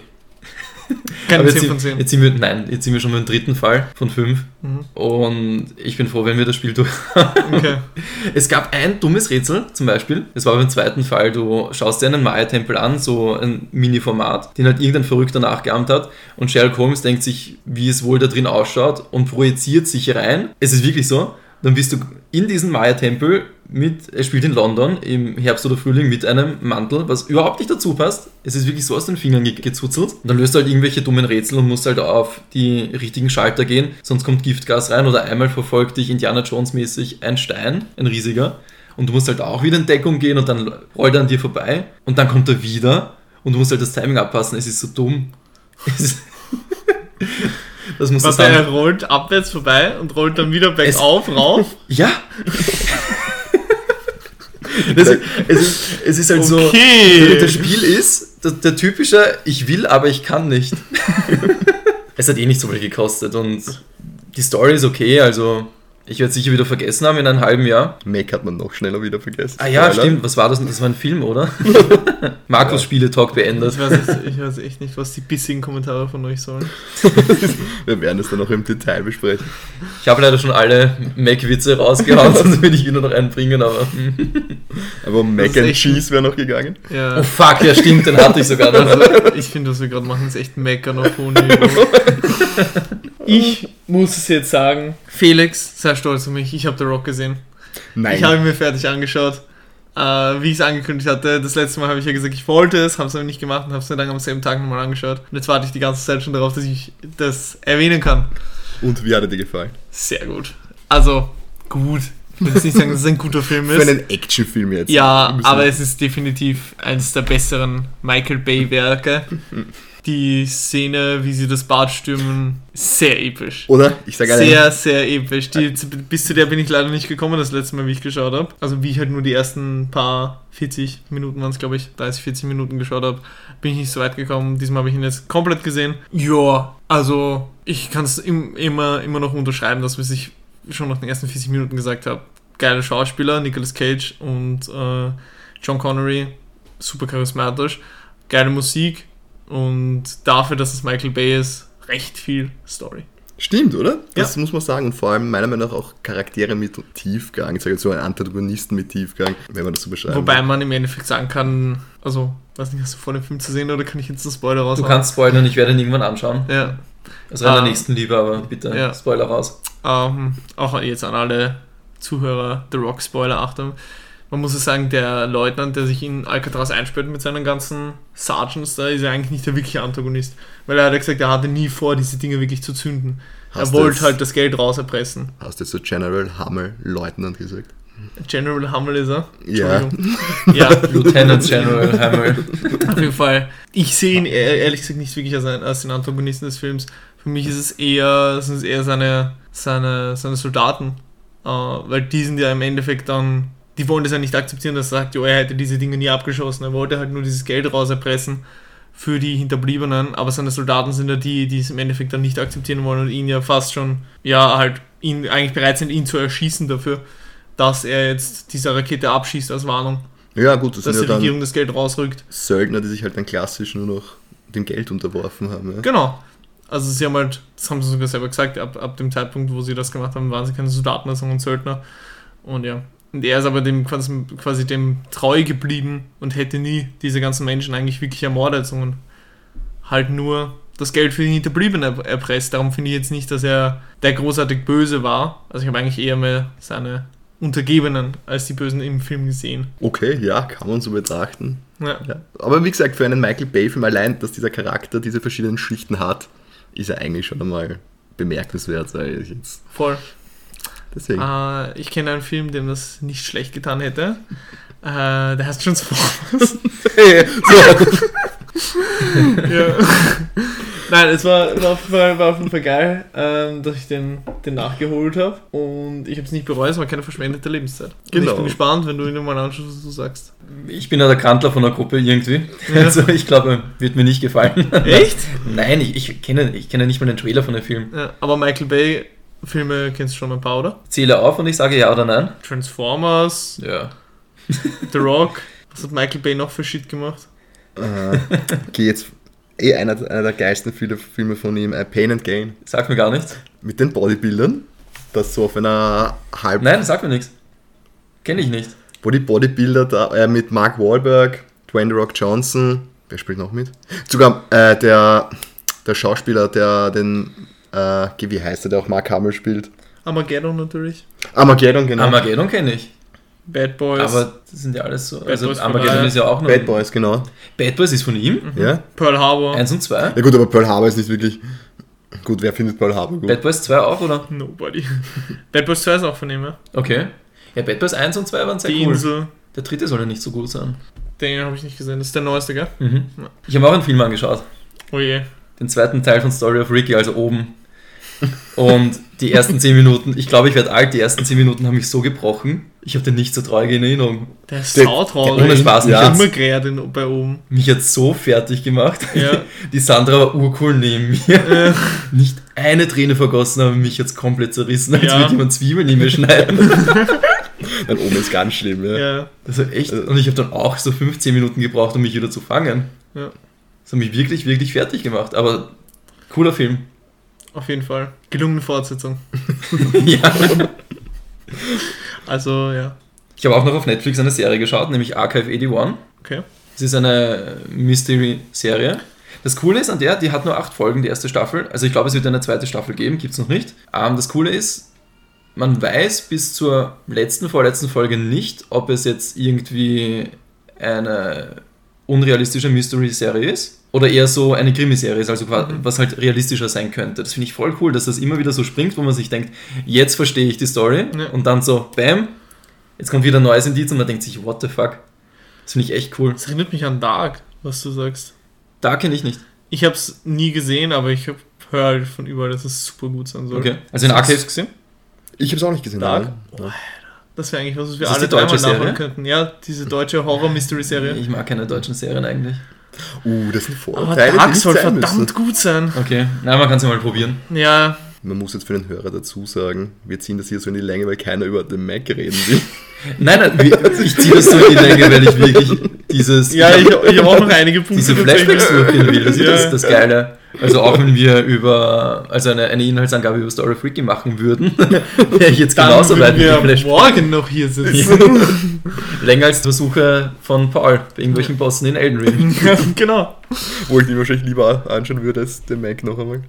Keine
Aber
10
jetzt,
von
sind-
10.
jetzt sind wir, nein, jetzt sind wir schon beim dritten Fall von fünf.
Mhm.
Und ich bin froh, wenn wir das Spiel durch.
Okay.
Es gab ein dummes Rätsel zum Beispiel. Das war beim zweiten Fall. Du schaust dir einen Maya-Tempel an, so ein Mini-Format, den halt irgendein Verrückter nachgeahmt hat. Und Sherlock Holmes denkt sich, wie es wohl da drin ausschaut und projiziert sich rein. Es ist wirklich so. Dann bist du in diesen Maya-Tempel mit, er spielt in London im Herbst oder Frühling mit einem Mantel, was überhaupt nicht dazu passt. Es ist wirklich so aus den Fingern ge gezuzelt. Und dann löst du halt irgendwelche dummen Rätsel und musst halt auf die richtigen Schalter gehen, sonst kommt Giftgas rein oder einmal verfolgt dich Indiana Jones mäßig ein Stein, ein riesiger. Und du musst halt auch wieder in Deckung gehen und dann rollt er an dir vorbei und dann kommt er wieder und du musst halt das Timing abpassen. Es ist so dumm. Es ist das muss
Warte, er rollt abwärts vorbei und rollt dann wieder bergauf, rauf.
Ja! das, es, ist, es ist halt so.
Okay.
Das Spiel ist der, der typische, ich will, aber ich kann nicht. es hat eh nicht so viel gekostet und die Story ist okay, also ich werde es sicher wieder vergessen haben in einem halben Jahr.
Mac hat man noch schneller wieder vergessen.
Ah ja,
Spoiler.
stimmt, was war das? Das war ein Film, oder? Markus
Ja.
Spiele-Talk beendet.
Ich weiß, jetzt, ich weiß echt nicht, was die bissigen Kommentare von euch sollen.
Wir werden es dann noch im Detail besprechen.
Ich habe leider schon alle Mac-Witze rausgehauen, sonst würde ich wieder noch einen bringen, aber.
Aber Mac and Cheese wäre noch gegangen.
Oh
Ja,
fuck, ja stimmt, den hatte ich sogar noch.
ich finde, was wir gerade machen, ist echt meckern auf hohem Niveau. Ich muss es jetzt sagen, Felix, sei stolz auf mich, ich habe The Rock gesehen.
Nein.
Ich habe ihn mir fertig angeschaut. Äh, wie ich es angekündigt hatte, das letzte Mal habe ich ja gesagt, ich wollte es, habe es aber nicht gemacht und habe es mir dann am selben Tag nochmal angeschaut. Und jetzt warte ich die ganze Zeit schon darauf, dass ich das erwähnen kann.
Und wie hat er dir gefallen?
Sehr gut. Also, gut. Ich will jetzt nicht sagen, dass es ein guter Film
Für
ist.
einen Actionfilm jetzt.
Ja, aber es ist definitiv eines der besseren Michael Bay-Werke. Die Szene, wie sie das Bad stürmen, sehr episch.
Oder? Ich sage
Sehr, sehr episch. Die, bis zu der bin ich leider nicht gekommen, das letzte Mal, wie ich geschaut habe. Also wie ich halt nur die ersten paar 40 Minuten waren es, glaube ich, 30, 40 Minuten geschaut habe, bin ich nicht so weit gekommen. Diesmal habe ich ihn jetzt komplett gesehen. Ja, also ich kann es im, immer, immer noch unterschreiben, das, was ich schon nach den ersten 40 Minuten gesagt habe. Geile Schauspieler, Nicolas Cage und äh, John Connery, super charismatisch. Geile Musik und dafür, dass es Michael Bay ist, recht viel Story.
Stimmt, oder? Das muss man sagen. Und vor allem meiner Meinung nach auch Charaktere mit Tiefgang. Ich sage jetzt so einen Antagonisten mit Tiefgang, wenn man das so beschreibt.
Wobei man im Endeffekt sagen kann, also, weiß nicht, hast du vor dem Film zu sehen oder kann ich jetzt einen Spoiler raus?
Du kannst spoilern, ich werde ihn irgendwann anschauen.
Ja,
Also reiner
Ah.
Nächstenliebe, aber bitte
Ja.
Spoiler raus.
ähm, auch jetzt an alle Zuhörer, The Rock Spoiler, Achtung. Man muss es sagen, der Leutnant, der sich in Alcatraz einsperrt mit seinen ganzen Sergeants, da ist er eigentlich nicht der wirkliche Antagonist. Weil er hat ja gesagt, er hatte nie vor, diese Dinge wirklich zu zünden.
Hast
er wollte
jetzt-
halt das Geld rauserpressen.
Hast du jetzt so General Hummel Leutnant gesagt?
General Hummel ist er.
Ja.
Entschuldigung. ja,
Lieutenant General Hammer.
Auf jeden Fall. Ich sehe ihn ehr- ehrlich gesagt nicht wirklich als, ein, als den Antagonisten des Films. Für mich ist es eher, sind es eher seine, seine, seine Soldaten. Äh, weil die sind ja im Endeffekt dann, die wollen das ja nicht akzeptieren, dass er sagt, jo, er hätte diese Dinge nie abgeschossen. Er wollte halt nur dieses Geld rauserpressen für die Hinterbliebenen. Aber seine Soldaten sind ja die, die es im Endeffekt dann nicht akzeptieren wollen und ihn ja fast schon, ja, halt, ihn eigentlich bereit sind, ihn zu erschießen dafür, dass er jetzt diese Rakete abschießt als Warnung,
Ja, gut, das
dass die
ja
Regierung das Geld rausrückt.
Söldner, die sich halt dann klassisch nur noch dem Geld unterworfen haben. Ja.
Genau. Also sie haben halt, das haben sie sogar selber gesagt, ab, ab dem Zeitpunkt, wo sie das gemacht haben, waren sie keine Soldaten, sondern Söldner. Und ja. Und er ist aber dem quasi, quasi dem treu geblieben und hätte nie diese ganzen Menschen eigentlich wirklich ermordet, sondern halt nur das Geld für die Hinterbliebenen er- erpresst. Darum finde ich jetzt nicht, dass er der großartig Böse war. Also ich habe eigentlich eher mehr seine Untergebenen als die Bösen im Film gesehen.
Okay, ja, kann man so betrachten.
Ja.
Ja. Aber wie gesagt, für einen Michael Bay-Film allein, dass dieser Charakter diese verschiedenen Schichten hat, ist er eigentlich schon einmal bemerkenswert, sage ich jetzt.
Voll.
Deswegen.
Äh, ich kenne einen Film, dem das nicht schlecht getan hätte. Äh, der heißt Transformers.
so,
ja. Nein, es war, war, auf jeden Fall, war auf jeden Fall geil, ähm, dass ich den, den nachgeholt habe. Und ich habe es nicht bereut, es war keine verschwendete Lebenszeit. Und
Genau.
ich bin gespannt, wenn du ihn mal anschaust, was du sagst.
Ich bin ja der Krantler von der Gruppe irgendwie.
Ja.
Also ich glaube, wird mir nicht gefallen.
Echt?
Nein, ich, ich, kenne, ich kenne nicht mal den Trailer von dem Film.
Ja, aber Michael Bay Filme kennst du schon ein paar, oder?
Zähle auf und ich sage ja oder nein.
Transformers,
Ja.
The Rock. Was hat Michael Bay noch für Shit gemacht?
Äh, okay, jetzt eh einer, einer der geilsten Filme, Filme von ihm, äh, Pain and Gain.
Sagt mir gar nichts.
Mit den Bodybuildern, das so auf einer halb...
Nein, sagt mir nichts. Kenne ich nicht.
Wo die Bodybuilder da, äh, mit Mark Wahlberg, Dwayne The Rock Johnson, wer spielt noch mit? Sogar äh, der, der Schauspieler, der den, äh, wie heißt er, der auch Mark Hamill spielt?
Armageddon natürlich.
Armageddon, genau.
Armageddon kenne ich.
Bad Boys.
Aber das sind ja alles so. Also
Boys
Armageddon ist ja auch noch.
Bad Boys, genau.
Bad Boys ist von ihm.
Ja?
Pearl Harbor.
Eins und zwei.
ja gut, aber Pearl Harbor ist nicht wirklich... Gut, wer findet Pearl Harbor gut?
Bad Boys 2 auch, oder?
Nobody. Bad Boys 2 ist auch von ihm, ja.
Okay. Ja, Bad Boys 1 und 2 waren sehr
Die
cool.
Insel.
Der dritte soll ja nicht so gut sein.
Den habe ich nicht gesehen. Das ist der neueste, gell?
Mhm. Ich habe auch einen Film angeschaut.
Oh je.
Den zweiten Teil von Story of Ricky, also oben. Und die ersten 10 Minuten, ich glaube, ich werde alt, die ersten 10 Minuten haben mich so gebrochen. Ich habe den nicht so traurig in Erinnerung.
Der ist sautraurig.
ohne Spaß,
Ich
ja.
immer gerät in- bei oben.
Mich hat so fertig gemacht.
Ja.
Die Sandra war urcool neben mir.
Äh,
Nicht eine Träne vergossen, aber mich jetzt komplett zerrissen, als
Ja.
würde jemand Zwiebeln in mir schneiden.
Dann oben ist ganz schlimm, ja.
ja.
Also echt. Und ich habe dann auch so 15 Minuten gebraucht, um mich wieder zu fangen.
Ja.
Das hat mich wirklich, wirklich fertig gemacht. Aber cooler Film.
Auf jeden Fall. Gelungene Fortsetzung.
ja.
Also, ja.
Ich habe auch noch auf Netflix eine Serie geschaut, nämlich Archive 81.
Okay.
Es ist eine Mystery-Serie. Das Coole ist an der, die hat nur acht Folgen, die erste Staffel. Also ich glaube, es wird eine zweite Staffel geben, gibt es noch nicht. Ähm, das Coole ist, man weiß bis zur letzten, vorletzten Folge nicht, ob es jetzt irgendwie eine unrealistische Mystery-Serie ist oder eher so eine Krimiserie ist, also quasi, was halt realistischer sein könnte. Das finde ich voll cool, dass das immer wieder so springt, wo man sich denkt, jetzt verstehe ich die Story
Ja.
und dann so, bam, jetzt kommt wieder ein neues Indiz und man denkt sich, what the fuck. Das finde ich echt cool.
Das erinnert mich an Dark, was du sagst.
Da kenne ich nicht.
Ich habe es nie gesehen, aber ich höre halt von überall, dass es super gut sein soll.
Okay. Also in
Hast du
Archive
es gesehen?
Ich habe es auch nicht gesehen.
Dark?
nein.
Das wäre eigentlich was, was wir
das
alle dreimal nachholen könnten. Ja, diese deutsche Horror-Mystery-Serie.
Ich mag keine deutschen Serien eigentlich.
Uh, das sind
Aber
Vorurteile, die
Dark soll verdammt
müssen.
gut sein.
Okay. Na, man kann es ja mal probieren.
Ja,
Man muss jetzt für den Hörer dazu sagen, wir ziehen das hier so in die Länge, weil keiner über den Mac reden will.
Nein, nein, ich ziehe das so in die Länge, weil ich wirklich dieses.
ja ich, ich habe auch noch einige Punkte.
diese. Flashbacks durchgehen will. Das ist
Ja.
das, das Geile. Also auch wenn wir über, also eine, eine Inhaltsangabe über Story of Ricky machen würden, wäre ich jetzt
Dann
genauso weit dem Flashback.
morgen noch hier sitzen.
Länger als die Versuche von Paul bei irgendwelchen Bossen in Elden Ring.
Ja, genau.
Wo ich mir wahrscheinlich lieber anschauen würde als den Mac noch einmal.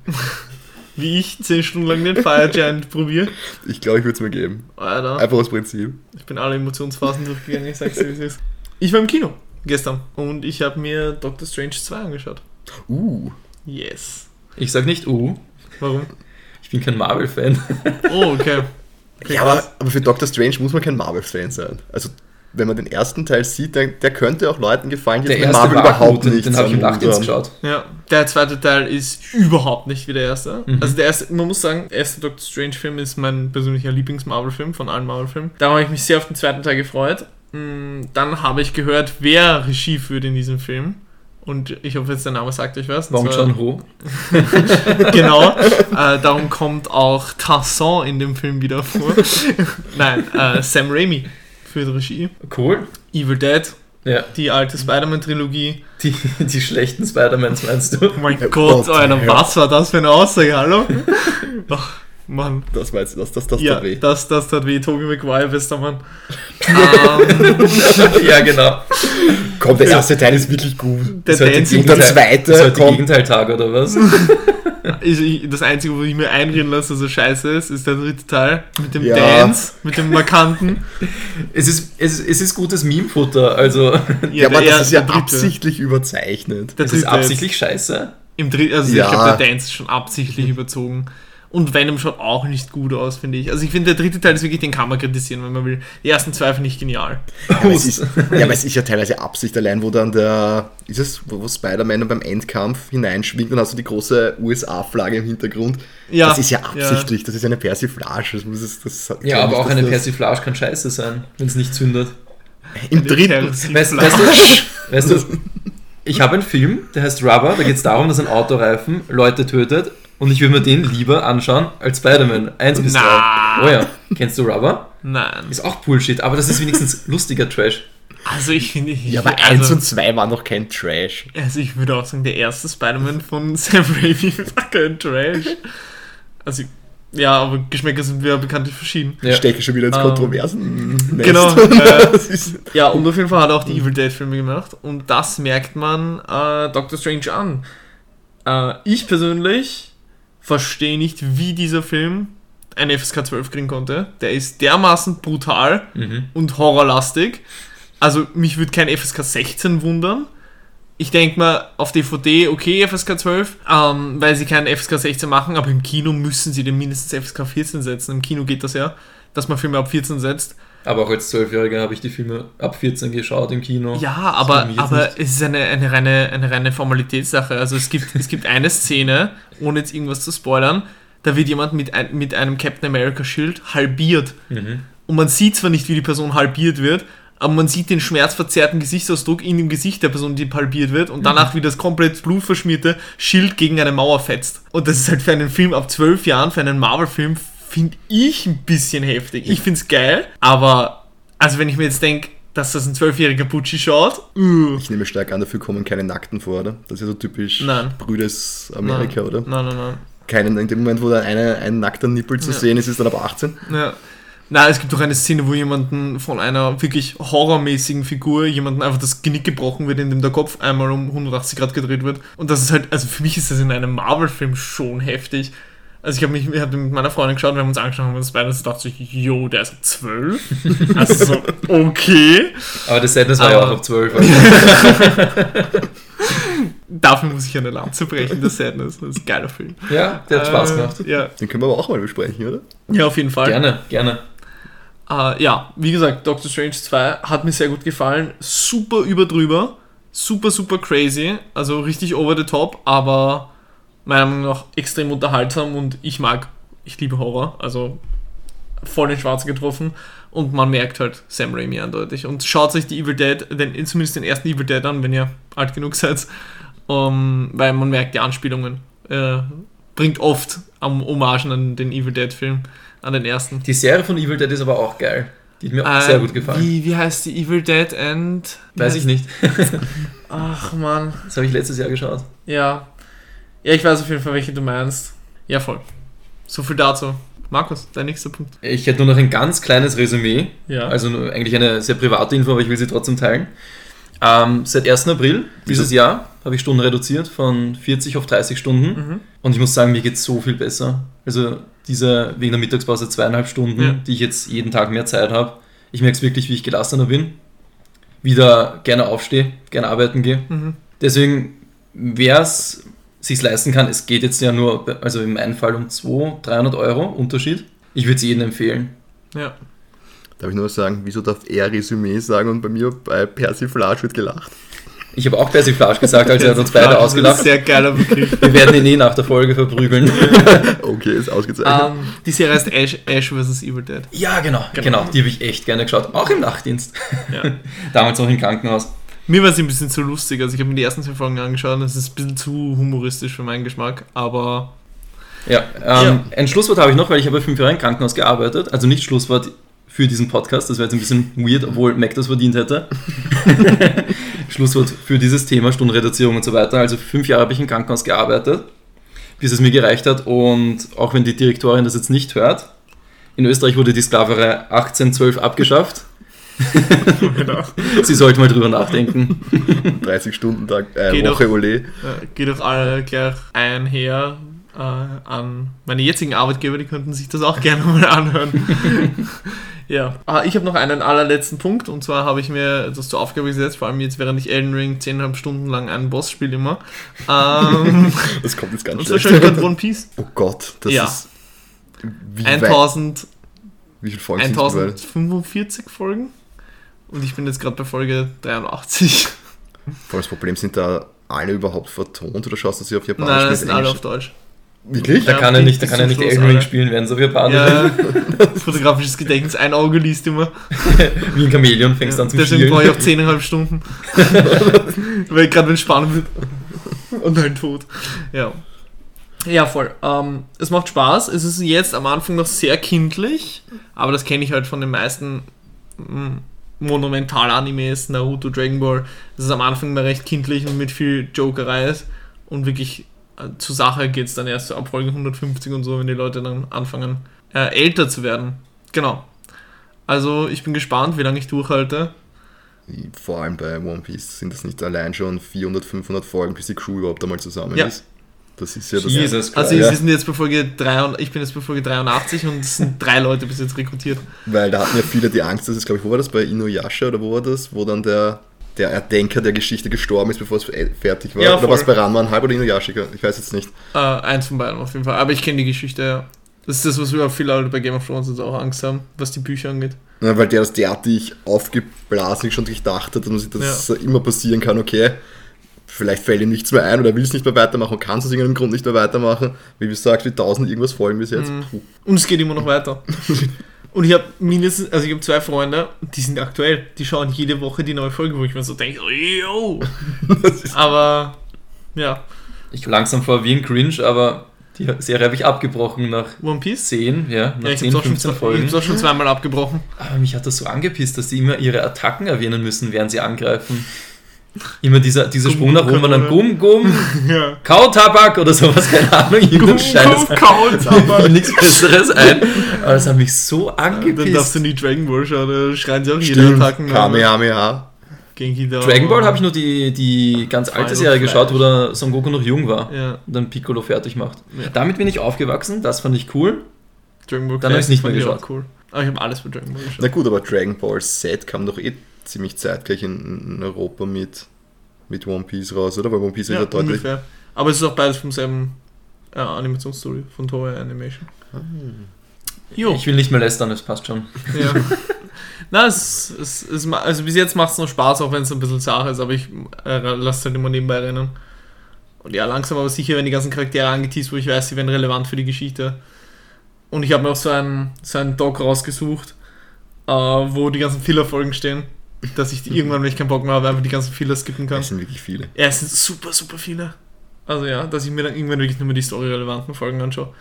Wie ich 10 Stunden lang den Fire Giant probiere.
Ich glaube, ich würde es mir geben.
Alter,
Einfach aus Prinzip.
ich bin alle Emotionsphasen durchgegangen, ich sag's dir, wie es ist. Ich war im Kino gestern und ich habe mir Doctor Strange 2 angeschaut.
Uh.
Yes.
Ich sag nicht, uh,
Warum?
ich bin kein Marvel-Fan.
Oh, okay. okay
Ja, aber, aber für Doctor Strange muss man kein Marvel-Fan sein. Also, wenn man den ersten Teil sieht, der, der könnte auch Leuten gefallen, die
Der erste
Marvel
war
überhaupt
gut, den, den habe ich im Nachtdienst
haben.
geschaut.
Ja, der zweite Teil ist überhaupt nicht wie der erste.
Mhm.
Also der erste, man muss sagen, der erste Doctor Strange Film ist mein persönlicher Lieblings-Marvel-Film von allen Marvel-Filmen. Da habe ich mich sehr auf den zweiten Teil gefreut. Mm, Dann habe ich gehört, wer Regie führt in diesem Film. Und ich hoffe jetzt der Name sagt euch was.
Wong Chan Ho.
genau. Äh, darum kommt auch Tarzan in dem Film wieder vor. Nein, äh, Sam Raimi führt Regie.
Cool.
Evil Dead,
Ja,
die alte Spider-Man-Trilogie.
die, die schlechten Spider-Mans meinst du?
Oh mein Gott,
Gott,
Alter, was war das für eine Aussage? Hallo? Mann.
Das meinst du, das, das, das
Ja,
tut weh.
das, das tat weh. Toby Maguire, bester Mann. ähm,
ja, genau.
Komm, der erste Teil ist wirklich gut.
der Dancing
Und der zweite
Ist heute
kommt-
Gegenteiltag oder was?
ist ich- das Einzige, wo ich mir einreden lasse, dass er scheiße ist, ist der dritte Teil. Mit dem
Ja.
Dance, mit dem markanten.
Es ist, es, es ist gutes Meme-Futter, also
Ja, aber
der-
das ist ja
dritte.
absichtlich überzeichnet.
Der
es ist absichtlich scheiße.
Im Dr also
Ja.
ich glaube, der Dance ist schon absichtlich überzogen. Und Venom schaut auch nicht gut aus, finde ich. Also ich finde, der dritte Teil ist wirklich, den kann man kritisieren, wenn man will. Die ersten zwei finde ich genial.
Ja, aber es ist, ja, aber es ist ja teilweise Absicht allein, wo dann der, ist es, wo, Spider-Man dann beim Endkampf hineinschwingt und hast du die große USA-Flagge im Hintergrund.
Ja,
das ist ja
ja.
absichtlich, das ist eine Persiflage. Das muss es, das
Ja, aber auch eine Persiflage kann scheiße sein, wenn es nicht zündet.
Im dritten.
Weißt, weißt du, weißt du, ich habe einen Film, der heißt Rubber, da geht es darum, dass ein Autoreifen Leute tötet und ich würde mir den lieber anschauen als Spider-Man 1 bis 3.
Na.
Oh ja, kennst du Rubber?
Nein.
Ist auch Bullshit, aber das ist wenigstens lustiger Trash.
Also ich finde... ich-
ja, aber
also,
1 und 2 waren noch kein Trash.
Also ich würde auch sagen, der erste Spider-Man von Sam Raimi war kein Trash. Also, ja, aber Geschmäcker sind wir bekanntlich verschieden.
Ja.
Ich stecke schon wieder ins
Ähm,
Kontroversen.
Genau. Äh, ja, und auf jeden Fall hat er auch die Evil Dead Filme gemacht. Und das merkt man äh, Doctor Strange an. Äh, ich persönlich verstehe nicht, wie dieser Film ein FSK 12 kriegen konnte. Der ist dermaßen brutal
Mhm.
und horrorlastig. Also mich würde kein FSK 16 wundern. Ich denke mal, auf DVD okay FSK 12, ähm, weil sie keinen FSK 16 machen, aber im Kino müssen sie den mindestens FSK 14 setzen. Im Kino geht das ja, dass man Filme ab 14 setzt.
Aber auch als Zwölfjähriger habe ich die Filme ab 14 geschaut im Kino.
Ja, aber, aber
nicht.
es ist eine, eine, reine, eine reine Formalitätssache. Also es gibt, es gibt eine Szene, ohne jetzt irgendwas zu spoilern, da wird jemand mit, ein, mit einem Captain America Schild halbiert.
Mhm.
Und man sieht zwar nicht, wie die Person halbiert wird, aber man sieht den schmerzverzerrten Gesichtsausdruck in dem Gesicht der Person, die halbiert wird und danach wie das komplett blutverschmierte Schild gegen eine Mauer fetzt. Und das ist halt für einen Film ab zwölf Jahren, für einen Marvel-Film, finde ich ein bisschen heftig. Ich finde es geil, aber also wenn ich mir jetzt denke, dass das ein zwölfjähriger Pucci schaut, uh,
ich nehme stark an, dafür kommen keine Nackten vor, oder? Das ist ja so typisch
Nein.
Brüdes Amerika,
nein,
oder?
Nein, nein, nein.
Keinen, in dem Moment, wo da eine, ein nackter Nippel zu
Ja.
sehen ist, ist dann ab 18.
Ja. Na, es gibt doch eine Szene, wo jemanden von einer wirklich horrormäßigen Figur jemanden einfach das Genick gebrochen wird, indem der Kopf einmal um 180 Grad gedreht wird. Und das ist halt, also für mich ist das in einem Marvel-Film schon heftig. Also ich habe mich, ich hab mit meiner Freundin geschaut, wir haben uns angeschaut, haben uns beide und dachte ich, yo, der ist zwölf. Also so, okay.
Aber das Sadness war ja auch ab 12.
Dafür muss ich eine Lanze brechen, das Sadness. Das ist ein geiler Film.
ja, der hat Spaß
Äh,
gemacht.
Ja.
Den können wir aber auch mal besprechen, oder?
ja, auf jeden Fall.
Gerne, gerne.
Äh, ja, wie gesagt, Doctor Strange 2 hat mir sehr gut gefallen. Super überdrüber, super, super crazy, also richtig over the top, aber meiner Meinung nach extrem unterhaltsam und ich mag, ich liebe Horror, also voll in Schwarz getroffen und man merkt halt Sam Raimi eindeutig. Und schaut euch die Evil Dead, den, zumindest den ersten Evil Dead an, wenn ihr alt genug seid, um, weil man merkt die Anspielungen. Äh, bringt oft am Hommagen an den Evil Dead Film, an den ersten.
Die Serie von Evil Dead ist aber auch geil. Die hat mir auch
Äh,
sehr gut gefallen.
Wie, wie heißt die Evil Dead and.
Weiß ich nicht.
Ach man.
Das habe ich letztes Jahr geschaut.
Ja. Ja, ich weiß auf jeden Fall, welche du meinst. Ja, voll. So viel dazu. Markus, dein nächster Punkt.
Ich hätte nur noch ein ganz kleines Resümee.
Ja.
Also eigentlich eine sehr private Info, aber ich will sie trotzdem teilen. Ähm, seit 1. April dieses Jahr habe ich Stunden reduziert von 40 auf 30 Stunden.
Mhm.
Und ich muss sagen, mir geht es so viel besser. Also diese wegen der Mittagspause zweieinhalb Stunden,
Ja.
die ich jetzt jeden Tag mehr Zeit habe. Ich merke es wirklich, wie ich gelassener bin. Wieder gerne aufstehe, gerne arbeiten gehe.
Mhm.
Deswegen, wer es sich leisten kann, es geht jetzt ja nur, also in meinem Fall um 200, 300 Euro Unterschied. Ich würde es jedem empfehlen.
Ja.
Darf ich nur was sagen, wieso darf er Resümee sagen und bei mir bei Persiflage wird gelacht?
Ich habe auch Persiflage gesagt, also er hat uns beide
Das ist ein
ausgelacht.
sehr geiler Begriff.
Wir werden ihn eh nach der Folge verprügeln.
Okay, ist ausgezeichnet.
ähm, die Serie heißt Ash, Ash vs. Evil Dead.
Ja, genau,
Genau.
genau. Die habe ich echt gerne geschaut. Auch im Nachtdienst.
Ja.
Damals noch im Krankenhaus.
Mir war sie ein bisschen zu lustig. Also ich habe mir die ersten zwei Folgen angeschaut. Das ist ein bisschen zu humoristisch für meinen Geschmack. Aber
Ja, ähm, ein Schlusswort habe ich noch, weil ich habe fünf Jahre im Krankenhaus gearbeitet. Also nicht Schlusswort für diesen Podcast, das wäre jetzt ein bisschen weird, obwohl Mac das verdient hätte. Schlusswort für dieses Thema, Stundenreduzierung und so weiter. Also fünf Jahre habe ich im Krankenhaus gearbeitet, bis es mir gereicht hat. Und auch wenn die Direktorin das jetzt nicht hört, in Österreich wurde die Sklaverei 1812 abgeschafft.
genau.
Sie sollte mal drüber nachdenken.
30-Stunden-Tag, äh,
Geht
Woche
doch.
Ole.
Geht doch alle gleich einher äh, an meine jetzigen Arbeitgeber, die könnten sich das auch gerne mal anhören. ja. Ah, ich habe noch einen allerletzten Punkt und zwar habe ich mir das zur Aufgabe gesetzt, vor allem jetzt, während ich Elden Ring 10,5 Stunden lang einen Boss spiele immer. Ähm,
Das kommt jetzt ganz
und
schlecht.
gerade One Piece.
Oh Gott, das
Ja.
ist. Wie, weit-
1000,
wie viele Folgen sind es mittlerweile?
1045 Folgen. Und ich bin jetzt gerade bei Folge 83.
Vor allem Das Problem sind da alle überhaupt vertont oder schaust du sie auf Japanisch
Nein, das sind alle auf Deutsch.
Wirklich?
Da
Ja,
kann er nicht, da kann er nicht Elden Ring spielen, wenn so Japanisch.
Ja, fotografisches Gedächtnis, ein Auge liest immer.
Wie ein Chamäleon fängst du an zu
Deswegen brauche ich auch
spielen.
10,5 Stunden. Weil gerade wenn es spannend wird. Und halt tot. Ja. Ja, voll. Ähm, es macht Spaß. Es ist jetzt am Anfang noch sehr kindlich, aber das kenne ich halt von den meisten mm, Monumental-Animes, Naruto, Dragon Ball. Das ist am Anfang mal recht kindlich und mit viel Jokerei ist. Und wirklich äh, zur Sache geht es dann erst so ab Folge 150 und so, wenn die Leute dann anfangen, äh, älter zu werden. Genau. Also ich bin gespannt, wie lange ich durchhalte.
Vor allem bei One Piece sind das nicht allein schon 400, 500 Folgen, bis die Crew überhaupt einmal zusammen
Ja.
ist. Das ist ja das.
Jesus
Also wir sind jetzt bei Folge 3 ich bin jetzt bei Folge 83 und es sind drei Leute bis jetzt rekrutiert.
Weil da hatten ja viele die Angst, dass es, glaube ich, wo war das? Bei Inuyasha oder wo war das? Wo dann der, der Erdenker der Geschichte gestorben ist, bevor es fertig war.
Ja,
oder was bei Ranma halb oder Inuyasha? Ich weiß jetzt nicht.
Äh, eins von beiden auf jeden Fall. Aber ich kenne die Geschichte, ja. Das ist das, was wir viele Leute bei Game of Thrones jetzt auch Angst haben, was die Bücher angeht.
Ja, weil der das derartig aufgeblasen schon gedacht hat, dass das immer passieren kann, okay. Vielleicht fällt ihm nichts mehr ein oder will es nicht mehr weitermachen und kann es aus irgendeinem Grund nicht mehr weitermachen. Wie gesagt, wie 1000 irgendwas Folgen bis jetzt.
Mhm.
Puh.
Und es geht immer noch weiter. Und ich habe mindestens, also ich habe zwei Freunde, die sind aktuell, die schauen jede Woche die neue Folge, wo ich mir so denke, yo. Aber ja,
Ich langsam vor wie ein Cringe, aber die Serie habe ich abgebrochen nach
One Piece.
10, ja, nach
Ja, ich
10,
habe auch, schon
15
zwei- ich
Folgen.
hab's auch schon zweimal abgebrochen.
Aber mich hat das so angepisst, dass die immer ihre Attacken erwähnen müssen, während sie angreifen. Immer dieser, dieser Sprung nach oben und dann
Kanone.
Gum, Gum,
Ja.
Kautabak oder sowas, keine Ahnung, irgendein Scheiß.
Kaut, aber
nichts Besseres ein. Aber das hat mich so
dann darfst
angepisst.
du nie Dragon Ball schauen, da schreien sie auch
Stimmt,
Attacken.
Kamehameha.
Dragon Ball habe ich nur die, die ganz alte
Final
Serie
Flash.
geschaut, wo der Son Goku noch jung war
Ja,
und dann Piccolo fertig macht.
Ja.
Damit bin ich aufgewachsen, das fand ich cool.
Dragon Ball
Dann hab ich's nicht mehr
ich
geschaut.
Cool. Aber ich habe alles bei Dragon Ball
Na
geschaut.
gut, aber Dragon Ball Z kam doch eh ziemlich zeitgleich in, in Europa mit, mit One Piece raus, oder? Weil One Piece ist
Ja,
ja deutlich.
ungefähr. Aber es ist auch beides vom selben äh, Animationsstudio, von Toei Animation. Jo.
Ich will nicht mehr lästern, es passt schon.
Ja. Na, es, es, es, also bis jetzt macht es noch Spaß, auch wenn es ein bisschen Sache ist, aber ich äh, lasse es halt immer nebenbei rennen. Und ja, langsam aber sicher werden die ganzen Charaktere angeteased, wo ich weiß, sie werden relevant für die Geschichte. Und ich habe mir auch so einen, so einen Doc rausgesucht, äh, wo die ganzen Filler-Folgen stehen, dass ich die irgendwann, wenn ich keinen Bock mehr habe, einfach die ganzen Filler skippen kann.
Es sind wirklich viele.
Ja, es sind super, super viele. Also ja, dass ich mir dann irgendwann wirklich nur mehr die storyrelevanten Folgen anschaue.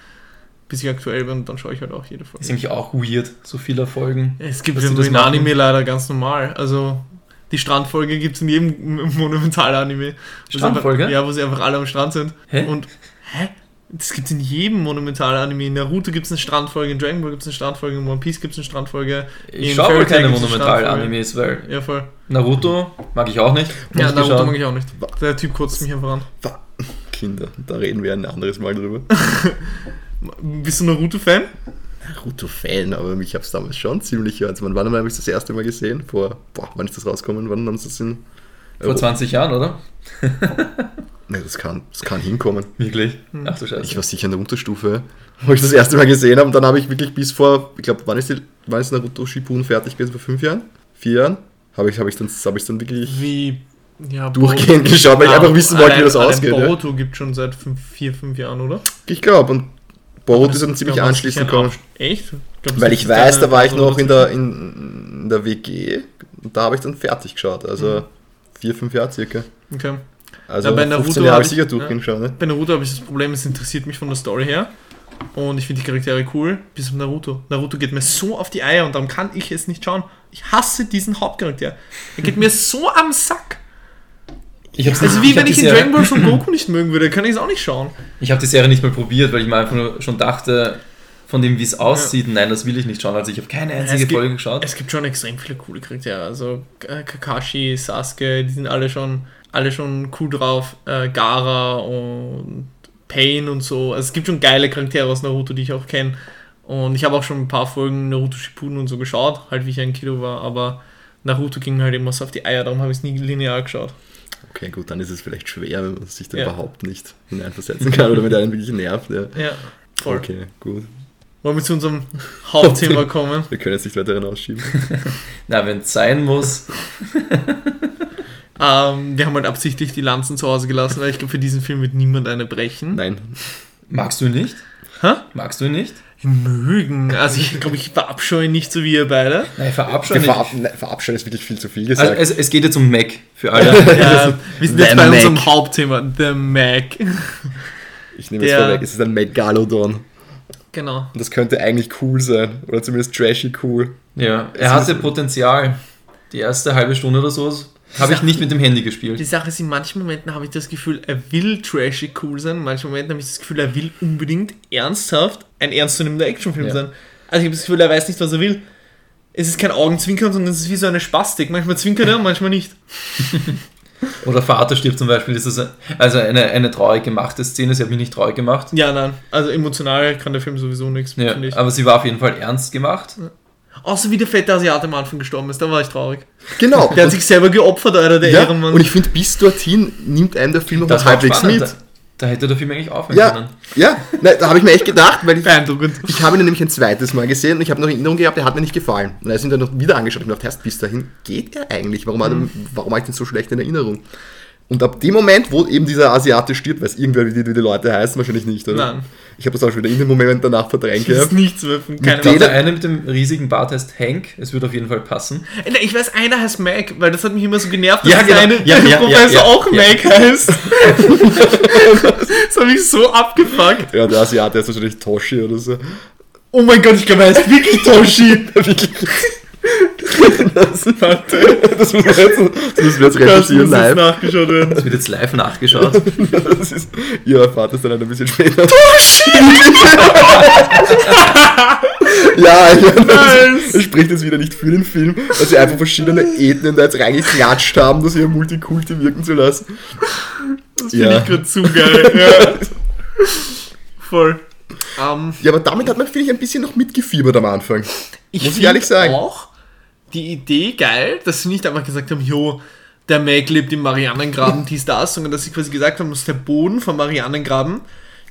Bis ich aktuell bin, dann schaue ich halt auch jede Folge.
Ist eigentlich auch weird, so viele Folgen.
Es gibt ja in. Anime leider ganz normal. Also die Strandfolge gibt es in jedem Monumental-Anime.
Strandfolge?
Einfach, ja, wo sie einfach alle am Strand sind.
Hä?
Und, hä? Das gibt es in jedem Monumental-Anime. In Naruto gibt es eine Strandfolge, in Dragon Ball gibt es eine Strandfolge, in One Piece gibt es eine Strandfolge.
Ich schaue
Tail
keine Monumental-Animes, weil
Ja, voll.
Naruto mag ich auch nicht.
Ja, Naruto
schauen.
mag ich auch nicht. Der Typ kotzt mich einfach an.
Kinder, da reden wir ein anderes Mal drüber.
Bist du Naruto-Fan?
Naruto-Fan, aber mich habe es damals schon ziemlich. Also, wann habe ich das erste Mal gesehen? Vor, boah, wann ist das rausgekommen? Wann haben sie das in.
Vor 20 Jahren, oder?
Ne, das kann, das kann hinkommen.
Wirklich?
Hm.
Ach du
Ich
Scheiße.
war sicher in der Unterstufe, wo ich das erste Mal gesehen habe. Und dann habe ich wirklich bis vor, ich glaube, wann ist, die, wann ist Naruto Shippuden fertig gewesen? Vor fünf Jahren? Vier Jahren? Habe ich es dann, hab ich's dann wirklich
Wie. Ja,
durchgehend geschaut, weil ich einfach wissen wollte, wie das ausgeht. Ja.
Boruto gibt schon seit fünf, vier, fünf Jahren, oder?
Ich glaube, und Boruto ist dann ziemlich anschließend gekommen.
Echt? glaub,
Weil ich weiß, da war ich noch in
Boruto-
der, in, in der WG und da habe ich dann fertig geschaut. Also vier, fünf Jahre circa.
Okay.
Also
Ja, bei Naruto
15 Jahre
hab
habe ich
ich-
sicher
ja.
Ne?
Bei Naruto habe ich das Problem, es interessiert mich von der Story her. Und ich finde die Charaktere cool, bis auf Naruto. Naruto geht mir so auf die Eier und darum kann ich es nicht schauen. Ich hasse diesen Hauptcharakter. Er geht mir so am Sack.
Ich hab's
Also wie
hab
wenn ich in
Serie-
Dragon Ball schon Goku nicht mögen würde, kann ich es auch nicht schauen.
Ich habe die Serie nicht mal probiert, weil ich mir einfach nur schon dachte, von dem, wie es aussieht, nein, das will ich nicht schauen. Also ich habe keine einzige
gibt-
Folge geschaut.
Es gibt schon extrem viele coole Charaktere. Also Kakashi, Sasuke, die sind alle schon, alle schon cool drauf. Äh, Gara und Pain und so. Also es gibt schon geile Charaktere aus Naruto, die ich auch kenne. Und ich habe auch schon ein paar Folgen Naruto Shippuden und so geschaut, halt wie ich ein Kilo war. Aber Naruto ging mir halt immer so auf die Eier, darum habe ich es nie linear geschaut.
Okay, gut, dann ist es vielleicht schwer, wenn man sich da
Ja.
überhaupt nicht hineinversetzen kann oder mit einem wirklich nervt. Ja.
Ja, voll.
Okay, gut.
Wollen wir zu unserem Hauptthema kommen?
Wir können jetzt nicht weiter hinausschieben.
Na, wenn es sein muss.
Ähm, wir haben halt absichtlich die Lanzen zu Hause gelassen, weil ich glaube, für diesen Film wird niemand eine brechen.
Nein.
Magst du ihn nicht?
Hä?
Magst du ihn nicht?
Mögen. Also ich glaube, ich verabscheue ihn nicht so wie ihr beide.
Nein, verabscheue.
Verab nein, Verabscheuen ist wirklich viel zu viel
Also,
gesagt.
es, es geht jetzt um Mac für alle.
Ja, wir sind jetzt bei
Mac.
unserem Hauptthema, The Mac.
ich nehme es
der-
vorweg, es ist ein Megalodon.
Genau.
Und das könnte eigentlich cool sein. Oder zumindest trashy cool.
ja,
Es
er hatte
ist-
Potenzial. Die erste halbe Stunde oder so habe ich nicht mit dem Handy
Die
gespielt.
Sache ist, in manchen Momenten habe ich das Gefühl, er will trashy cool sein, in manchen Momenten habe ich das Gefühl, er will unbedingt ernsthaft ein ernstzunehmender Actionfilm
Ja.
sein. Also ich habe das Gefühl, er weiß nicht, was er will. Es ist kein Augenzwinkern, sondern es ist wie so eine Spastik. Manchmal zwinkert er, manchmal nicht.
Oder Vater stirbt zum Beispiel. Das ist a- also eine, eine traurig gemachte Szene. Sie hat mich nicht traurig gemacht.
Ja, nein. Also emotional kann der Film sowieso nichts,
Ja, aber sie war auf jeden Fall ernst gemacht.
Außer wie der fette Asiate am Anfang gestorben ist, da war ich traurig.
Genau.
Der hat sich selber geopfert, Alter, der
ja,
Ehrenmann.
und ich finde, bis dorthin nimmt einem der Film noch
Das
halbwegs
spannend.
mit.
Da, da hätte der Film eigentlich aufhören
Ja,
können.
ja. Nein, da habe ich mir echt gedacht, weil ich,
Beeindruckend.
ich habe ihn nämlich ein zweites Mal gesehen und ich habe noch Erinnerung gehabt, der hat mir nicht gefallen. Und als ich ihn dann noch wieder angeschaut habe, ich mir gedacht, erst bis dahin geht er eigentlich. Warum, hat er, warum habe ich den so schlecht in Erinnerung? Und ab dem Moment, wo eben dieser Asiate stirbt, weiß irgendwer, wie die, wie die Leute heißen, wahrscheinlich nicht, oder?
Nein.
Ich habe das auch schon wieder in dem Moment danach verdrängt
Das ist nichts mehr von keinem
Ich der eine mit dem riesigen Bart heißt Hank. Es würde auf jeden Fall passen.
Äh, Ich weiß, einer heißt Mac, weil das hat mich immer so genervt,
Ja,
dass
genau.
der eine
Ja, ja,
Professor
ja, ja,
auch
ja.
Mac heißt. das hat mich so abgefuckt.
Ja, der Asiate ist wahrscheinlich Toshi oder so.
Oh mein Gott, ich glaube, er heißt wirklich Toshi.
Wirklich.
Das, warte,
Das müssen wir jetzt, das müssen wir jetzt recherchieren live.
nachgeschaut werden.
Das wird jetzt live nachgeschaut.
Das ist, ihr erfahrt es dann ein bisschen später. ja, ja
Nice.
das spricht jetzt wieder nicht für den Film, dass sie einfach verschiedene Ethnien da jetzt reingeklatscht haben, das hier Multikulti wirken zu lassen.
Das finde
Ja.
ich gerade zu geil. Ja. Voll. Ähm,
Ja, aber damit hat man, finde ich, ein bisschen noch mitgefiebert am Anfang.
ich
Muss ich ehrlich sagen.
auch die Idee geil, dass sie nicht einfach gesagt haben, jo, der Mac lebt im Marianengraben, dies, das, sondern dass sie quasi gesagt haben, dass der Boden vom Marianengraben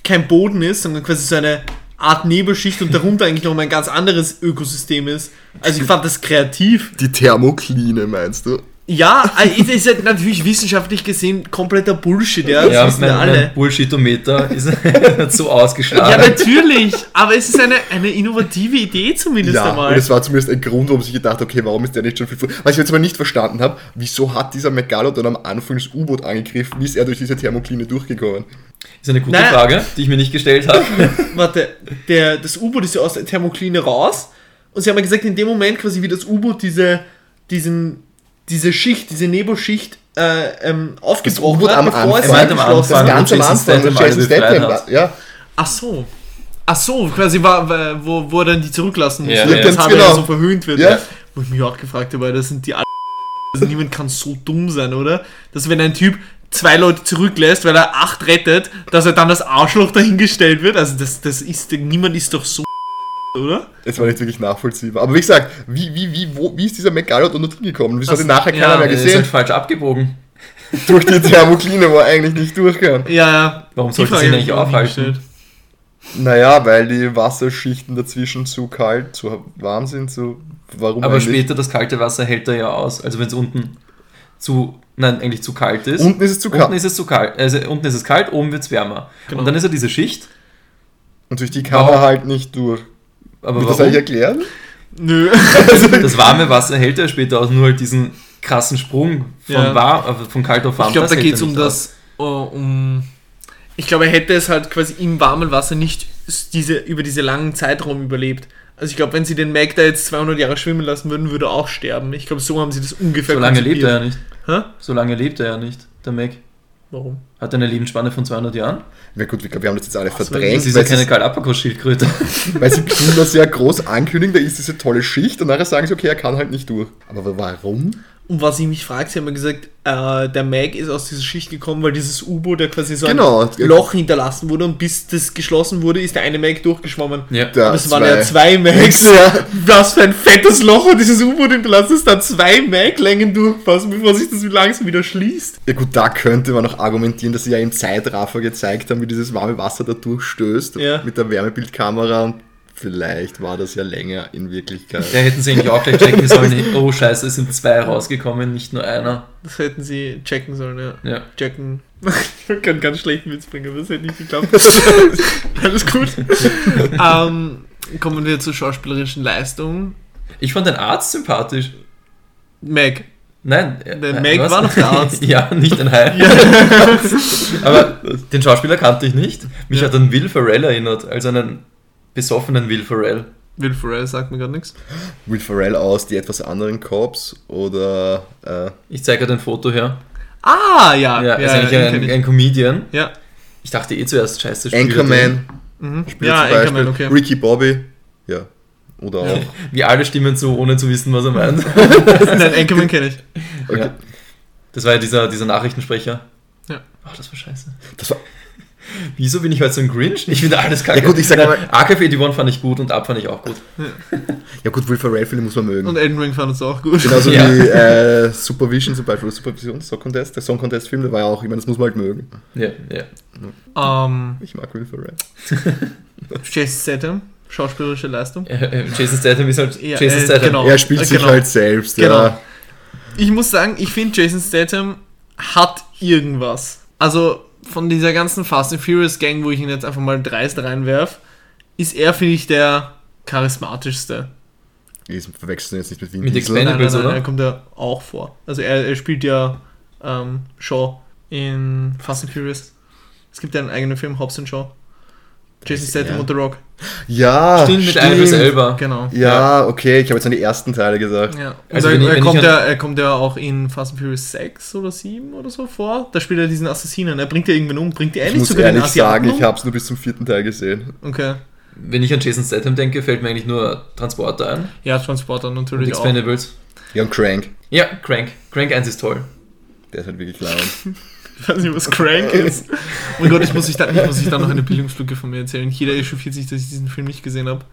kein Boden ist, sondern quasi so eine Art Nebelschicht und darunter eigentlich noch mal ein ganz anderes Ökosystem ist. Also ich fand das kreativ.
Die Thermokline, meinst du?
Ja, äh, es ist halt natürlich wissenschaftlich gesehen kompletter Bullshit, ja, das
ja,
wissen
mein,
wir alle.
mein Bullshitometer ist so
Ja,
ausgeschlagen.
natürlich, aber es ist eine, eine innovative Idee zumindest
Ja,
einmal.
und es war zumindest ein Grund, warum sich gedacht okay, warum ist der nicht schon viel früher. Was ich jetzt aber nicht verstanden habe, wieso hat dieser Megalodon am Anfang das U-Boot angegriffen? Wie ist er durch diese Thermokline durchgekommen?
ist eine gute
Naja.
Frage, die ich mir nicht gestellt habe.
Warte, der, das U-Boot ist ja aus der Thermokline raus und sie haben ja gesagt, in dem Moment quasi wie das U-Boot diese, diesen, diese Schicht, diese Nebelschicht äh, ähm, aufgebrochen
U-Boot
hat,
am
bevor es
Anfang.
meinte am
eingeschlossen
Anfang.
Ganz am Anfang, wo Jason Statham. Ja,
Ach so. Ach so, quasi war, wo, wo er dann die zurücklassen musste,
Ja,
ja, das
Ganz
habe ja
genau.
so verhöhnt wird.
Ja.
Wo ich mich auch gefragt habe, das sind die alle. Also niemand kann so dumm sein, oder? Dass wenn ein Typ zwei Leute zurücklässt, weil er acht rettet, dass er dann das Arschloch dahingestellt wird. Also das, das ist, niemand ist doch so, oder?
es war nicht wirklich nachvollziehbar. Aber wie gesagt, wie, wie, wie, wo, wie ist dieser Megalodon da drin gekommen? Wieso hat ihn nachher keiner
ja,
mehr
Er ist
gesehen?
halt falsch abgebogen.
Durch die Thermokline, wo er eigentlich nicht durch kann.
Ja, ja.
Warum sollte sie
nie
aufhalten?
Naja, weil die Wasserschichten dazwischen zu kalt, zu warm sind, zu. Warum
Aber
eigentlich?
später das kalte Wasser hält er ja aus. Also wenn es unten zu, nein, eigentlich zu kalt ist.
Unten ist es zu
Unten
kalt.
ist es zu kalt. Also unten ist es kalt, oben wird es wärmer.
Genau.
Und dann ist er diese Schicht.
Und durch die kann er halt nicht durch.
Aber
Wird das
warum?
eigentlich erklären?
Nö.
Das warme Wasser hält er später aus, nur halt diesen krassen Sprung von,
Ja.
warm, äh, von kalt auf warm.
Ich glaube,
das
da geht es um
nicht aus.
das, äh, um. Ich glaube, er hätte es halt quasi im warmen Wasser nicht diese, über diese langen Zeitraum überlebt. Also ich glaube, wenn sie den Mac da jetzt 200 Jahre schwimmen lassen würden, würde er auch sterben. Ich glaube, so haben sie das ungefähr
So lange lebt er ja nicht.
Hä?
So lange lebt er ja nicht, der Mac.
Warum?
Hat er eine Lebensspanne von 200 Jahren?
Na gut, wir haben das jetzt alle
das
verdrängt,
Das ist ja keine Galapagos-Schildkröte.
weil sie Kinder sehr groß ankündigen, da ist diese tolle Schicht und nachher sagen sie, okay, er kann halt nicht durch. Aber warum?
Und was ich mich frage, sie haben ja gesagt, äh, der Mac ist aus dieser Schicht gekommen, weil dieses U-Boot ja quasi so
Genau.
ein Loch hinterlassen wurde und bis das geschlossen wurde, ist der eine Mac durchgeschwommen.
Ja.
Der-
Aber es
zwei.
waren ja zwei Macs.
Ja.
Was für ein fettes Loch und dieses U-Boot hinterlassen, das da zwei Mac-Längen durchpassen, bevor sich das langsam wieder schließt.
Ja gut, da könnte man noch argumentieren, dass sie ja im Zeitraffer gezeigt haben, wie dieses warme Wasser da durchstößt
Ja.
mit der Wärmebildkamera und vielleicht war das ja länger in Wirklichkeit.
Da hätten sie eigentlich auch gleich checken sollen, oh scheiße, es sind zwei rausgekommen, nicht nur einer.
Das hätten sie checken sollen, ja.
Ja.
Checken. Ich kann ganz schlechten Witz bringen, aber das hätte nicht geklappt. Alles gut. ähm, kommen wir zur schauspielerischen Leistung.
Ich fand den Arzt sympathisch.
Meg.
Nein,
Der
äh,
Meg
was?
war doch der Arzt.
ja, nicht ein Hai. Aber den Schauspieler kannte ich nicht. Mich
Ja.
hat an Will Ferrell erinnert, als einen besoffenen Will Ferrell.
Will Ferrell sagt mir gerade nichts.
Will Ferrell aus die etwas anderen Cops oder äh,
Ich zeige dir ein Foto her.
Ah, ja.
Ja,
Ja,
ist eigentlich ein, ein Comedian.
ja.
Ich dachte eh zuerst, scheiße, spielt
Anchorman
Mhm.
spielt
Ja,
zum Beispiel,
Anchorman, okay.
Ricky Bobby, ja, oder auch.
Wie alle stimmen zu, ohne zu wissen, was er meint.
Nein, Anchorman kenne ich.
Okay.
Ja. Das war ja dieser, dieser Nachrichtensprecher.
Ja.
Ach, das war scheiße.
Das war,
Wieso bin ich heute so ein Grinch? Ich finde alles kacke.
Ja gut, ich sag
Nein,
mal-
AK-41 fand ich gut und Ab fand ich auch gut.
ja gut, Will Ferrell-Filme muss man mögen.
Und Elden Ring fand es auch gut.
Genauso
Ja.
wie äh, Supervision zum Beispiel, oder Supervision, Song Contest, der Song Contest-Film, der war ja auch, ich meine, das muss man halt mögen.
Ja, ja.
Ähm,
Ich mag Will Ferrell.
Jason Statham, schauspielerische Leistung.
Äh, äh, Jason Statham ist halt
Ja,
Jason
äh,
Statham.
genau.
Er spielt
äh,
sich
genau.
halt selbst,
Genau.
ja.
Ich muss sagen, ich finde Jason Statham hat irgendwas. Also von dieser ganzen Fast and Furious Gang, wo ich ihn jetzt einfach mal dreist reinwerf, ist er, finde ich, der charismatischste.
Ich verwechseln jetzt nicht mit Vin
Mit
Diesel.
Expen-
Nein, nein,
Expendables,
nein,
oder?
er kommt ja auch vor. Also er, er spielt ja ähm, Shaw in Fast and Furious. Es gibt ja einen eigenen Film, Hobbs and Shaw. Jason Statham und The Rock.
Ja,
Stimmt, mit Idris Elba.
Genau.
Ja, okay, ich habe jetzt an die ersten Teile gesagt.
Ja. Und
Also
er, er, kommt ja, er kommt ja auch in Fast and Furious 6 oder 7 oder so vor. Da spielt er diesen Assassinen. Er bringt ja irgendwann um. Bringt er
Ich
eigentlich
muss
sogar den
ehrlich
Asiaten
sagen,
um?
ich habe es nur bis zum vierten Teil gesehen.
Okay.
Wenn ich an Jason Statham denke, fällt mir eigentlich nur Transporter ein.
Ja, Transporter
Und
natürlich auch.
Expendables.
Ja, und Crank,
Ja, Crank. Crank 1 ist toll.
der ist halt wirklich laut.
Ich weiß nicht, was Crank ist. Oh mein Gott, ich muss, ich, da, ich muss ich da noch eine Bildungslücke von mir erzählen. Jeder echauffiert sich, dass ich diesen Film nicht gesehen habe.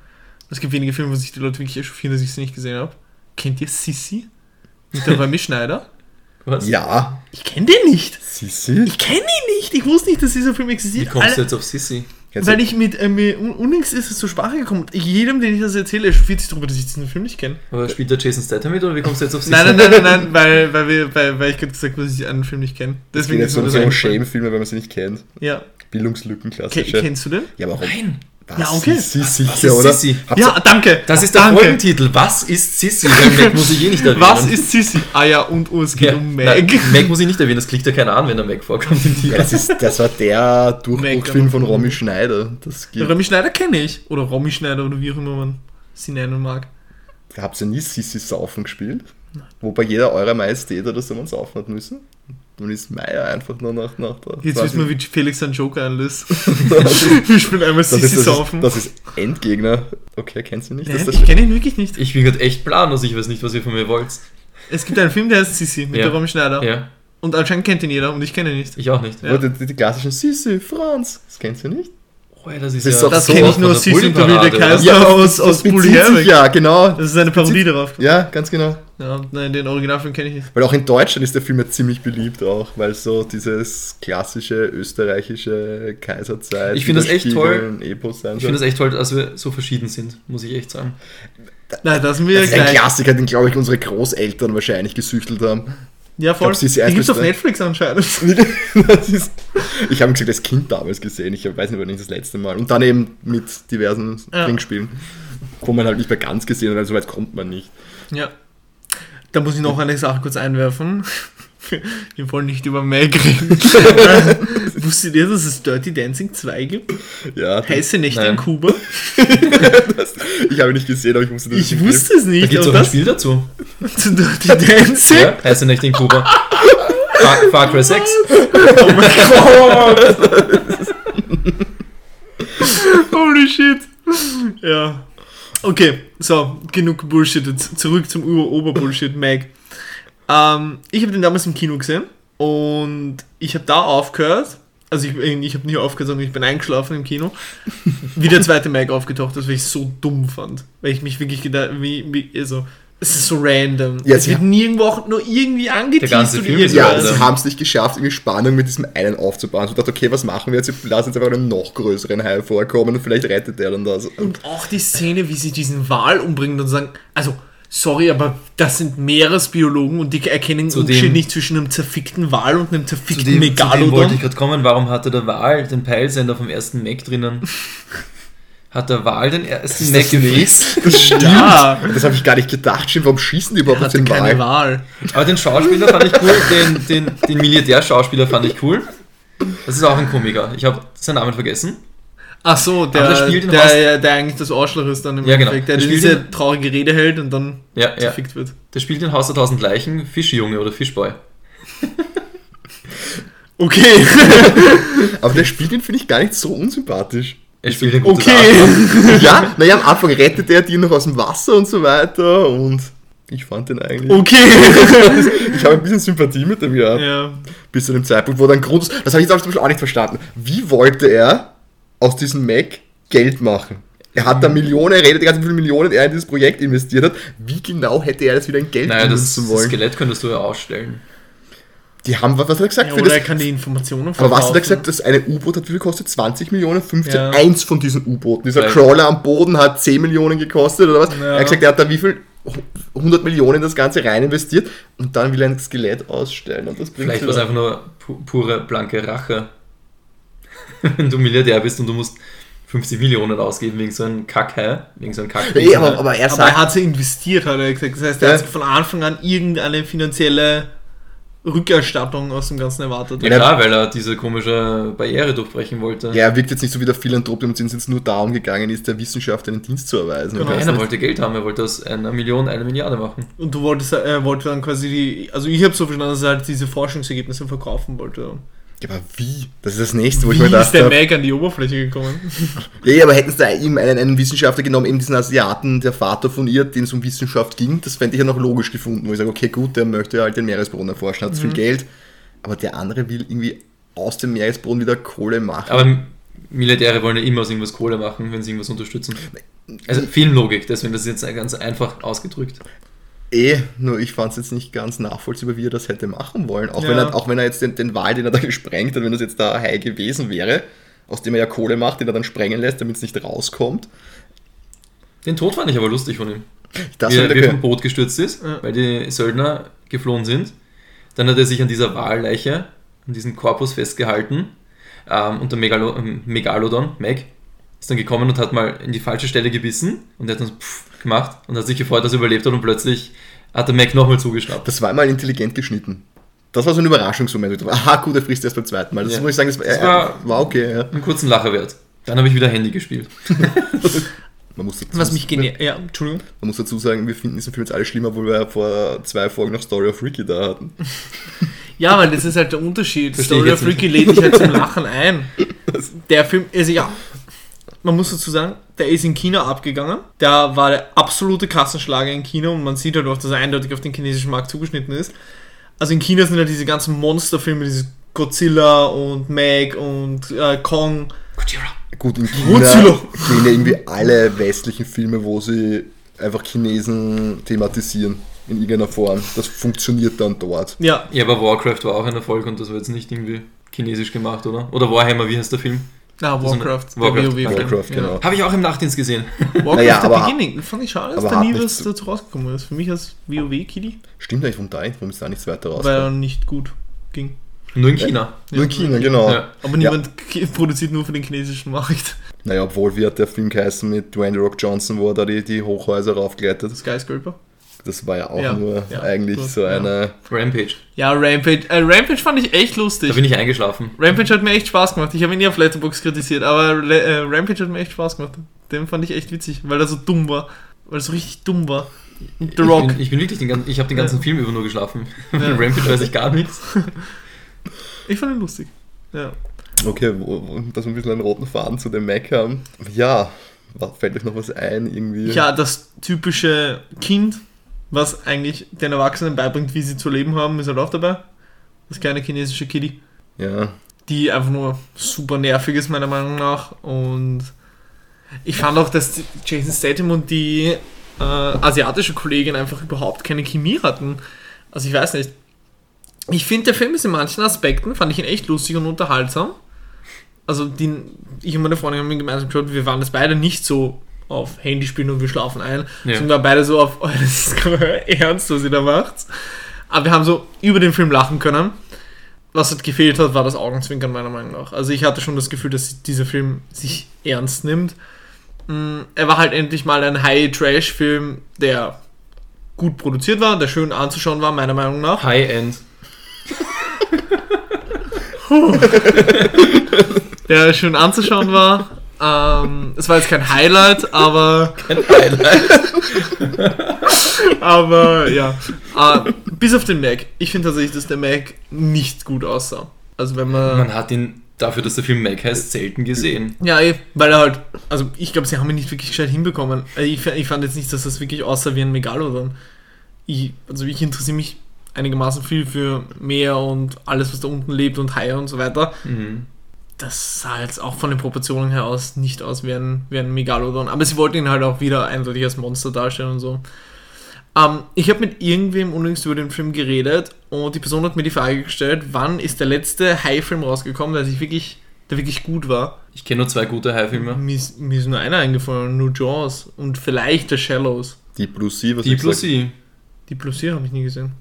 Es gibt wenige Filme, wo sich die Leute wirklich echauffieren, dass ich sie nicht gesehen habe. Kennt ihr Sissy? Mit der Remy Schneider?
Was?
ja,
Ich kenne den nicht.
Sissi?
Ich kenne ihn nicht. Ich wusste nicht, dass dieser Film
Wie
existiert.
kommst du
Alle-
jetzt auf Sissy?
Kennst
Weil ich mit, äh, mit un- unlängst ist es zur Sprache gekommen. Jedem, den ich das erzähle, echauffiert sich darüber, dass ich diesen Film nicht kenne.
Aber spielt der Jason Statham mit oder wie kommst du jetzt auf Sissy?
Nein, nein, nein, nein, nein, weil, weil, wir, weil, weil ich gerade gesagt habe, dass ich einen Film nicht kenne.
Es
Deswegen
geht jetzt
das
so
eingefallen.
Shame-Filme, wenn man sie nicht kennt.
Ja.
Bildungslücken,
Ke
klassische.
kennst du den?
Ja, aber auch
Nein.
Was?
Ja, okay.
Sissi,
Was
sicher,
ist
oder?
Sissi?
Ja, danke.
Das ist der
danke.
Folgentitel. Was ist Sissy? Den Meg muss ich eh nicht erwähnen.
Was ist Sissy? Ah ja, und oh, es geht
ja,
um
Meg.
Meg.
Nein, Meg muss ich nicht erwähnen, das klickt ja keiner an, wenn der Meg vorkommt im
Ja,
Titel.
das, ist, das war der Durchbruchsfilm von. Romy Schneider. Das gibt,
Romy Schneider kenne ich. Oder Romy Schneider oder wie auch immer man sie nennen mag.
Habt ihr nie Sissi Saufen gespielt? Wo bei jeder eurer Majestät oder so man saufen hat müssen? Dann ist Meier einfach nur nach, nach der.
Jetzt wissen wir, wie Felix seinen Joker einlöst. wir spielen einmal
ist,
Sissy
das,
saufen.
ist, das ist Endgegner. Okay, kennst du nicht?
Nein, ich kenne ihn wirklich nicht.
Ich bin gerade echt planlos, ich weiß nicht, was ihr von mir wollt.
Es gibt einen Film, der heißt Sissy mit
Ja.
der Romy Schneider.
Ja,
Und anscheinend kennt ihn jeder und ich kenne ihn nicht.
ich auch nicht.
Ja.
Oder die, die klassischen Sissi, Franz. Das kennst du nicht?
Oh, ja, das ist
Das
ja
Das
so
kenne ich nur
der
Sissy und der Kaiser
oder?
aus, aus Herweg.
Ja, genau.
Das ist eine Parodie darauf.
Ja, ganz genau.
Ja, nein, den Originalfilm kenne ich nicht.
Weil auch in Deutschland ist der Film ja ziemlich beliebt auch, weil so dieses klassische österreichische Kaiserzeit.
Ich finde das echt toll.
Epos
Ich finde es echt toll, dass wir so verschieden sind, muss ich echt sagen.
Nein, das sind wir
Das ist ein. Klassiker, den glaube ich unsere Großeltern wahrscheinlich gesüchtelt haben.
Ja, voll.
Ich glaub, Sissy
Den gibt's auf. Netflix anscheinend.
das ist, ich habe gesagt, als Kind damals gesehen. Ich weiß nicht, wann nicht das letzte Mal. Und dann eben mit diversen
Ja.
Trinkspielen. Wo man halt nicht mehr ganz gesehen hat, also so weit kommt man nicht.
Ja. Da muss ich noch eine Sache kurz einwerfen. Wir wollen nicht über Meg reden. Wusstet ihr, dass es Dirty Dancing 2 gibt?
Ja,
Heiße Nächte
Nein.
in Kuba?
das, ich habe nicht gesehen, aber ich wusste, dass es
Ich wusste es
Da
nicht.
gibt es auch ein
das
Spiel dazu.
zu Dirty Dancing?
Ja, heißt ja nicht in Kuba. Far, Far Cry 6.
Oh mein Gott! Holy shit. Ja. Okay, so, genug Bullshit. Zurück zum Ur-Ober-Bullshit, Meg. Ähm, ich habe den damals im Kino gesehen und ich habe da aufgehört. Also ich, ich habe nicht aufgehört, sondern ich bin eingeschlafen im Kino. Wie der zweite Meg aufgetaucht ist, weil ich so dumm fand. Weil ich mich wirklich gedacht, wie, wie also Es ist so random.
Ja,
es
sie
wird nirgendwo auch nur irgendwie angeteased
ganze
oder
Film ist
Ja,
irgendwas.
sie haben es nicht geschafft, irgendwie Spannung mit diesem einen aufzubauen. So dachte, okay, was machen wir jetzt? Wir lassen jetzt einfach einen noch größeren Hai vorkommen und vielleicht rettet der dann das. Und
Und auch die Szene, wie sie diesen Wal umbringen und sagen, also, sorry, aber das sind Meeresbiologen und die erkennen den Unterschied nicht zwischen einem zerfickten Wal und einem
Zu
zerfickten
dem, zu dem wollte ich
Megalodon.
gerade kommen. Warum hatte der Wal den Peilsender vom ersten Mac drinnen? Hat der Wal den ersten Mac gefixt?
das stimmt.
Ja.
Das habe ich gar nicht gedacht. Stimmt, warum schießen die überhaupt
Er
auf den
keine
Wal?
Wahl.
Aber den Schauspieler fand ich cool, den, den, den Milliardärschauspieler fand ich cool. Das ist auch ein Komiker. Ich habe seinen Namen vergessen.
Ach so, der,
der spielt in
der,
Haus-
der, der eigentlich das Arschloch ist dann im
Ja, genau.
Endeffekt, der
Der spielt
diese
in-
traurige Rede hält und dann
Ja, ja.
zerfickt wird.
Der spielt in Haus der tausend Leichen Fischjunge oder Fischboy.
Okay.
Aber der spielt ihn, finde ich, gar nicht so unsympathisch.
Er spielt ein gutes
Okay.
Ja, naja, am Anfang rettet er die noch aus dem Wasser und so weiter und ich fand den eigentlich.
Okay.
Ich habe ein bisschen Sympathie mit dem, ja.
ja.
Bis zu dem Zeitpunkt, wo dann Grund. Das habe ich jetzt zum Beispiel auch nicht verstanden. Wie wollte er aus diesem Mac Geld machen? Er hat da Millionen, er redet die ganze wie viele Millionen er in dieses Projekt investiert hat. Wie genau hätte er das wieder in Geld
Naja, das,
benutzen
das
wollen?
Skelett könntest du ja ausstellen.
Die haben, was hat er gesagt?
ja
für
oder
das,
er kann die Informationen
aber was hat er
verkaufen.
gesagt, das eine U-Boot hat wie viel gekostet? 20 Millionen? 15?
Ja.
Eins von diesen U-Booten. Dieser
Vielleicht.
Crawler am Boden hat 10 Millionen gekostet oder was?
Ja.
Er hat gesagt, er hat da wie viel? 100 Millionen in das Ganze rein investiert und dann will er ein Skelett ausstellen und das bringt
Vielleicht war es einfach nur pu pure blanke Rache. Wenn du Milliardär bist und du musst 50 Millionen ausgeben wegen so einem Kackhai, wegen so einem Kack.
Nee, aber, aber er
Aber er hat sie investiert, hat er gesagt. Das heißt, er
Ja.
hat von Anfang an irgendeine finanzielle Rückerstattung aus dem Ganzen erwartet.
ja klar, weil er diese komische Barriere durchbrechen wollte.
Ja, er wirkt jetzt nicht so wie der Philanthrop, dem es jetzt nur darum gegangen ist, der Wissenschaft einen Dienst zu erweisen.
Genau.
Nein, er
nicht.
wollte Geld haben, er wollte aus einer Million eine Milliarde machen.
Und du wolltest, er wollte dann quasi die, also ich habe so verstanden, dass er halt diese Forschungsergebnisse verkaufen wollte.
Ja, aber wie? Das ist das nächste, wo ich
Wie
mir
ist der
dachte.
Mac an die Oberfläche gekommen?
Ja, aber hätten sie da ihm einen, einen Wissenschaftler genommen, eben diesen Asiaten, der Vater von ihr, den es um Wissenschaft ging, das fände ich ja noch logisch gefunden, wo ich sage, okay, gut, der möchte halt den Meeresboden erforschen, hat
Mhm.
viel Geld, aber der andere will irgendwie aus dem Meeresboden wieder Kohle machen.
Aber Milliardäre wollen ja immer aus irgendwas Kohle machen, wenn sie irgendwas unterstützen. Also Filmlogik, deswegen das ist jetzt ganz einfach ausgedrückt.
Eh, nur ich fand es jetzt nicht ganz nachvollziehbar, wie er das hätte machen wollen. Auch,
Ja.
wenn, er, auch wenn er jetzt den, den Wal, den er da gesprengt hat, wenn das jetzt da Hai gewesen wäre, aus dem er ja Kohle macht, den er dann sprengen lässt, damit es nicht rauskommt.
Den Tod fand ich aber lustig von ihm.
Das
wie, er- wie er vom Boot gestürzt ist,
Ja.
weil die Söldner geflohen sind. Dann hat er sich an dieser Walleiche, an diesem Korpus festgehalten. Ähm, und der Megalo ähm, Megalodon, Meg, ist dann gekommen und hat mal in die falsche Stelle gebissen und er hat dann pff gemacht und hat sich gefreut, dass er überlebt hat und plötzlich hat der Meg nochmal zugeschnappt.
Das war mal intelligent geschnitten. Das war so ein Überraschungsmoment. Aha, gut, er frisst erst beim zweiten Mal. Das
Ja.
muss ich sagen, das, war,
Das
äh,
war-
war okay. Ja.
Einen kurzen Lacher wert. Dann habe ich wieder Handy gespielt.
Man, muss dazu,
Was mich genial. Ja, Entschuldigung.
man muss dazu sagen, wir finden diesen Film jetzt alle schlimmer, wo wir vor zwei Folgen noch Story of Ricky da hatten.
Ja, weil das ist halt der Unterschied.
Versteh
Story of. Ricky lädt dich halt zum Lachen ein. Der Film, also ja, man muss dazu sagen, der ist in China abgegangen. Da war der absolute Kassenschlager in China und man sieht halt auch, dass er eindeutig auf den chinesischen Markt zugeschnitten ist. Also in China sind ja diese ganzen Monsterfilme, dieses Godzilla und Meg und äh, Kong.
Gut, in China
Godzilla.
gehen ja irgendwie alle westlichen Filme, wo sie einfach Chinesen thematisieren in irgendeiner Form. Das funktioniert dann dort.
Ja,
Ja, aber Warcraft war auch ein Erfolg und das war jetzt nicht irgendwie chinesisch gemacht, oder? Oder Warhammer, wie heißt der Film?
Ah, Warcraft. der
Warcraft,
WoW-Film.
Warcraft,
ja.
genau.
Habe ich auch im Nachtdienst gesehen.
Warcraft
Naja,
The Beginning. Fand ich schade, dass da nie was
zu-
dazu rausgekommen ist. Für mich als WoW-Kitty,
Stimmt eigentlich, warum da, warum ist da nichts weiter raus?
weil er nicht gut ging.
Nur in China.
Nur in China, genau.
Ja.
Aber niemand ki- produziert nur für den chinesischen Markt.
Naja, obwohl, wie hat der Film geheißen mit Dwayne Rock Johnson, wo er da die, die Hochhäuser raufgleitet?
Skyscraper.
Das war ja auch
Ja,
nur
ja,
eigentlich
gut,
so
ja.
eine.
Rampage.
Ja, Rampage. Äh, Rampage fand ich echt lustig.
Da bin ich eingeschlafen.
Rampage hat mir echt Spaß gemacht. Ich habe ihn nie auf Letterboxd kritisiert, aber Le äh, Rampage hat mir echt Spaß gemacht. Den fand ich echt witzig, weil er so dumm war. Weil er so richtig dumm war. Und The Rock.
Ich bin, ich bin wirklich den ganzen, ich habe den ganzen
Ja.
Film über nur geschlafen.
Ja.
Rampage weiß ich gar nichts.
Ich fand ihn lustig. Ja.
Okay, wo, wo, dass wir ein bisschen einen roten Faden zu dem Mac haben. Ja, fällt euch noch was ein irgendwie?
Ja, das typische Kind, was eigentlich den Erwachsenen beibringt, wie sie zu leben haben, ist halt auch dabei. Das kleine chinesische Kitty.
Ja.
die einfach nur super nervig ist, meiner Meinung nach. Und ich fand auch, dass Jason Statham und die äh, asiatische Kollegin einfach überhaupt keine Chemie hatten. Also ich weiß nicht. Ich finde, der Film ist in manchen Aspekten, fand ich ihn echt lustig und unterhaltsam. Also die, ich und meine Freundin haben ihn gemeinsam geschaut, wir waren das beide nicht so auf Handy spielen und wir schlafen ein.
Ja.
Sondern wir beide so auf, oh, das ist ernst, was ihr da macht. Aber wir haben so über den Film lachen können. Was halt gefehlt hat, war das Augenzwinkern meiner Meinung nach. Also ich hatte schon das Gefühl, dass dieser Film sich ernst nimmt. Mm, Er war halt endlich mal ein High-Trash-Film, der gut produziert war, der schön anzuschauen war, meiner Meinung nach.
High-End.
Der schön anzuschauen war. Ähm, es war jetzt kein Highlight, aber
Ein Highlight.
Aber ja, äh, bis auf den Mac. Ich finde tatsächlich, dass der Mac nicht gut aussah. Also wenn man...
Man hat ihn dafür, dass der Film Mac heißt, selten gesehen.
ja, eh, weil er halt... Also ich glaube, sie haben ihn nicht wirklich gescheit hinbekommen. Äh, Ich, ich fand jetzt nicht, dass das wirklich aussah wie ein Megalodon. Ich, also ich interessiere mich einigermaßen viel für Meer und alles, was da unten lebt und Haie und so weiter.
Mhm.
Das sah jetzt auch von den Proportionen her aus nicht aus wie ein, wie ein Megalodon. Aber sie wollten ihn halt auch wieder eindeutig als Monster darstellen und so. Ähm, ich habe mit irgendwem unlängst über den Film geredet und die Person hat mir die Frage gestellt, wann ist der letzte Hai-Film rausgekommen, der sich wirklich, der wirklich gut war.
Ich kenne nur zwei gute High-Filme.
Mir ist, mir ist nur einer eingefallen, nur Jaws und vielleicht The Shallows.
Die Plus C, was
Die
ich
plus
gesagt-
I.
Die Plus hier habe ich nie gesehen.